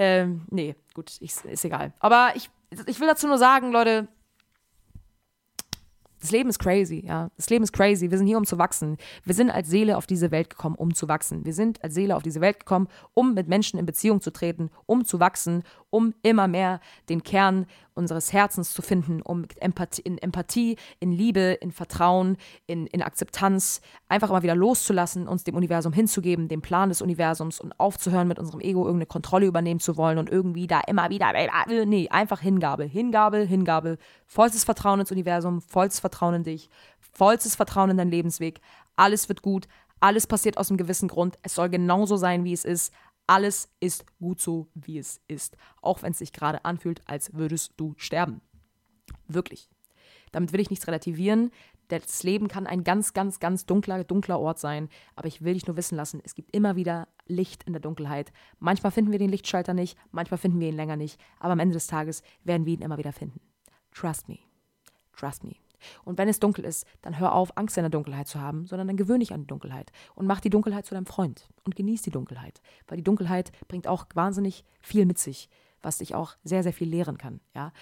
ähm, nee, gut, ich, ist egal. Aber ich, ich will dazu nur sagen, Leute, das Leben ist crazy, ja. Das Leben ist crazy. Wir sind hier, um zu wachsen. Wir sind als Seele auf diese Welt gekommen, um zu wachsen. Wir sind als Seele auf diese Welt gekommen, um mit Menschen in Beziehung zu treten, um zu wachsen, um immer mehr den Kern unseres Herzens zu finden, um in Empathie, in Liebe, in Vertrauen, in, in Akzeptanz einfach mal wieder loszulassen, uns dem Universum hinzugeben, dem Plan des Universums und aufzuhören, mit unserem Ego irgendeine Kontrolle übernehmen zu wollen und irgendwie da immer wieder, nee, einfach Hingabe, Hingabe, Hingabe, vollstes Vertrauen ins Universum, vollstes Vertrauen in dich, vollstes Vertrauen in deinen Lebensweg, alles wird gut, alles passiert aus einem gewissen Grund, es soll genauso sein, wie es ist, alles ist gut so, wie es ist. Auch wenn es sich gerade anfühlt, als würdest du sterben. Wirklich. Damit will ich nichts relativieren. Das Leben kann ein ganz, ganz, ganz dunkler, dunkler Ort sein. Aber ich will dich nur wissen lassen, es gibt immer wieder Licht in der Dunkelheit. Manchmal finden wir den Lichtschalter nicht, manchmal finden wir ihn länger nicht. Aber am Ende des Tages werden wir ihn immer wieder finden. Trust me. Trust me. Und wenn es dunkel ist, dann hör auf, Angst in der Dunkelheit zu haben, sondern dann gewöhne dich an die Dunkelheit und mach die Dunkelheit zu deinem Freund und genieß die Dunkelheit, weil die Dunkelheit bringt auch wahnsinnig viel mit sich, was dich auch sehr, sehr viel lehren kann. Ja?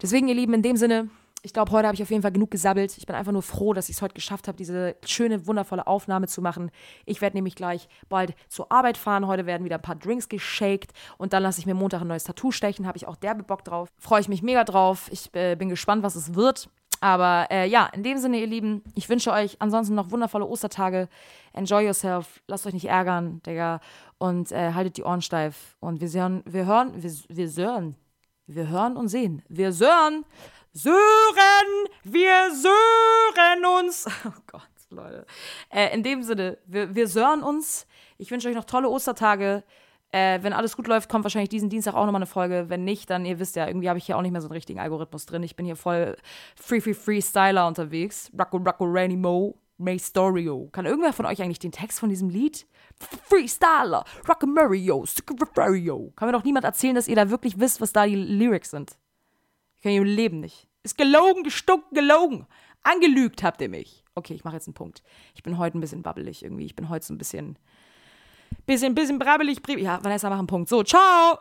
Deswegen, ihr Lieben, in dem Sinne, ich glaube, heute habe ich auf jeden Fall genug gesabbelt. Ich bin einfach nur froh, dass ich es heute geschafft habe, diese schöne, wundervolle Aufnahme zu machen. Ich werde nämlich gleich bald zur Arbeit fahren. Heute werden wieder ein paar Drinks geshaked und dann lasse ich mir Montag ein neues Tattoo stechen. Habe ich auch derbe Bock drauf. Freue ich mich mega drauf. Ich äh, bin gespannt, was es wird. Aber äh, ja, in dem Sinne, ihr Lieben, ich wünsche euch ansonsten noch wundervolle Ostertage. Enjoy yourself. Lasst euch nicht ärgern, Digga. Und äh, haltet die Ohren steif. Und wir hören, wir hören, wir, wir sören. Wir hören und sehen. Wir sören. Sören! Wir sören uns. [laughs] Oh Gott, Leute. Äh, in dem Sinne, wir, wir sören uns. Ich wünsche euch noch tolle Ostertage. Äh, wenn alles gut läuft, kommt wahrscheinlich diesen Dienstag auch nochmal eine Folge. Wenn nicht, dann, ihr wisst ja, irgendwie habe ich hier auch nicht mehr so einen richtigen Algorithmus drin. Ich bin hier voll Free Free Freestyler unterwegs. Rocco Rocco Randy Mo, May Storio. Kann irgendwer von euch eigentlich den Text von diesem Lied? Freestyler, Rocco Mario, Mario. Kann mir doch niemand erzählen, dass ihr da wirklich wisst, was da die Lyrics sind. Ich kann ihr Leben nicht. Ist gelogen, gestunken, gelogen. Angelügt habt ihr mich. Okay, ich mache jetzt einen Punkt. Ich bin heute ein bisschen babbelig irgendwie. Ich bin heute so ein bisschen Bisschen, bisschen brabbelig. Ja, Vanessa, mach einen Punkt. So, ciao!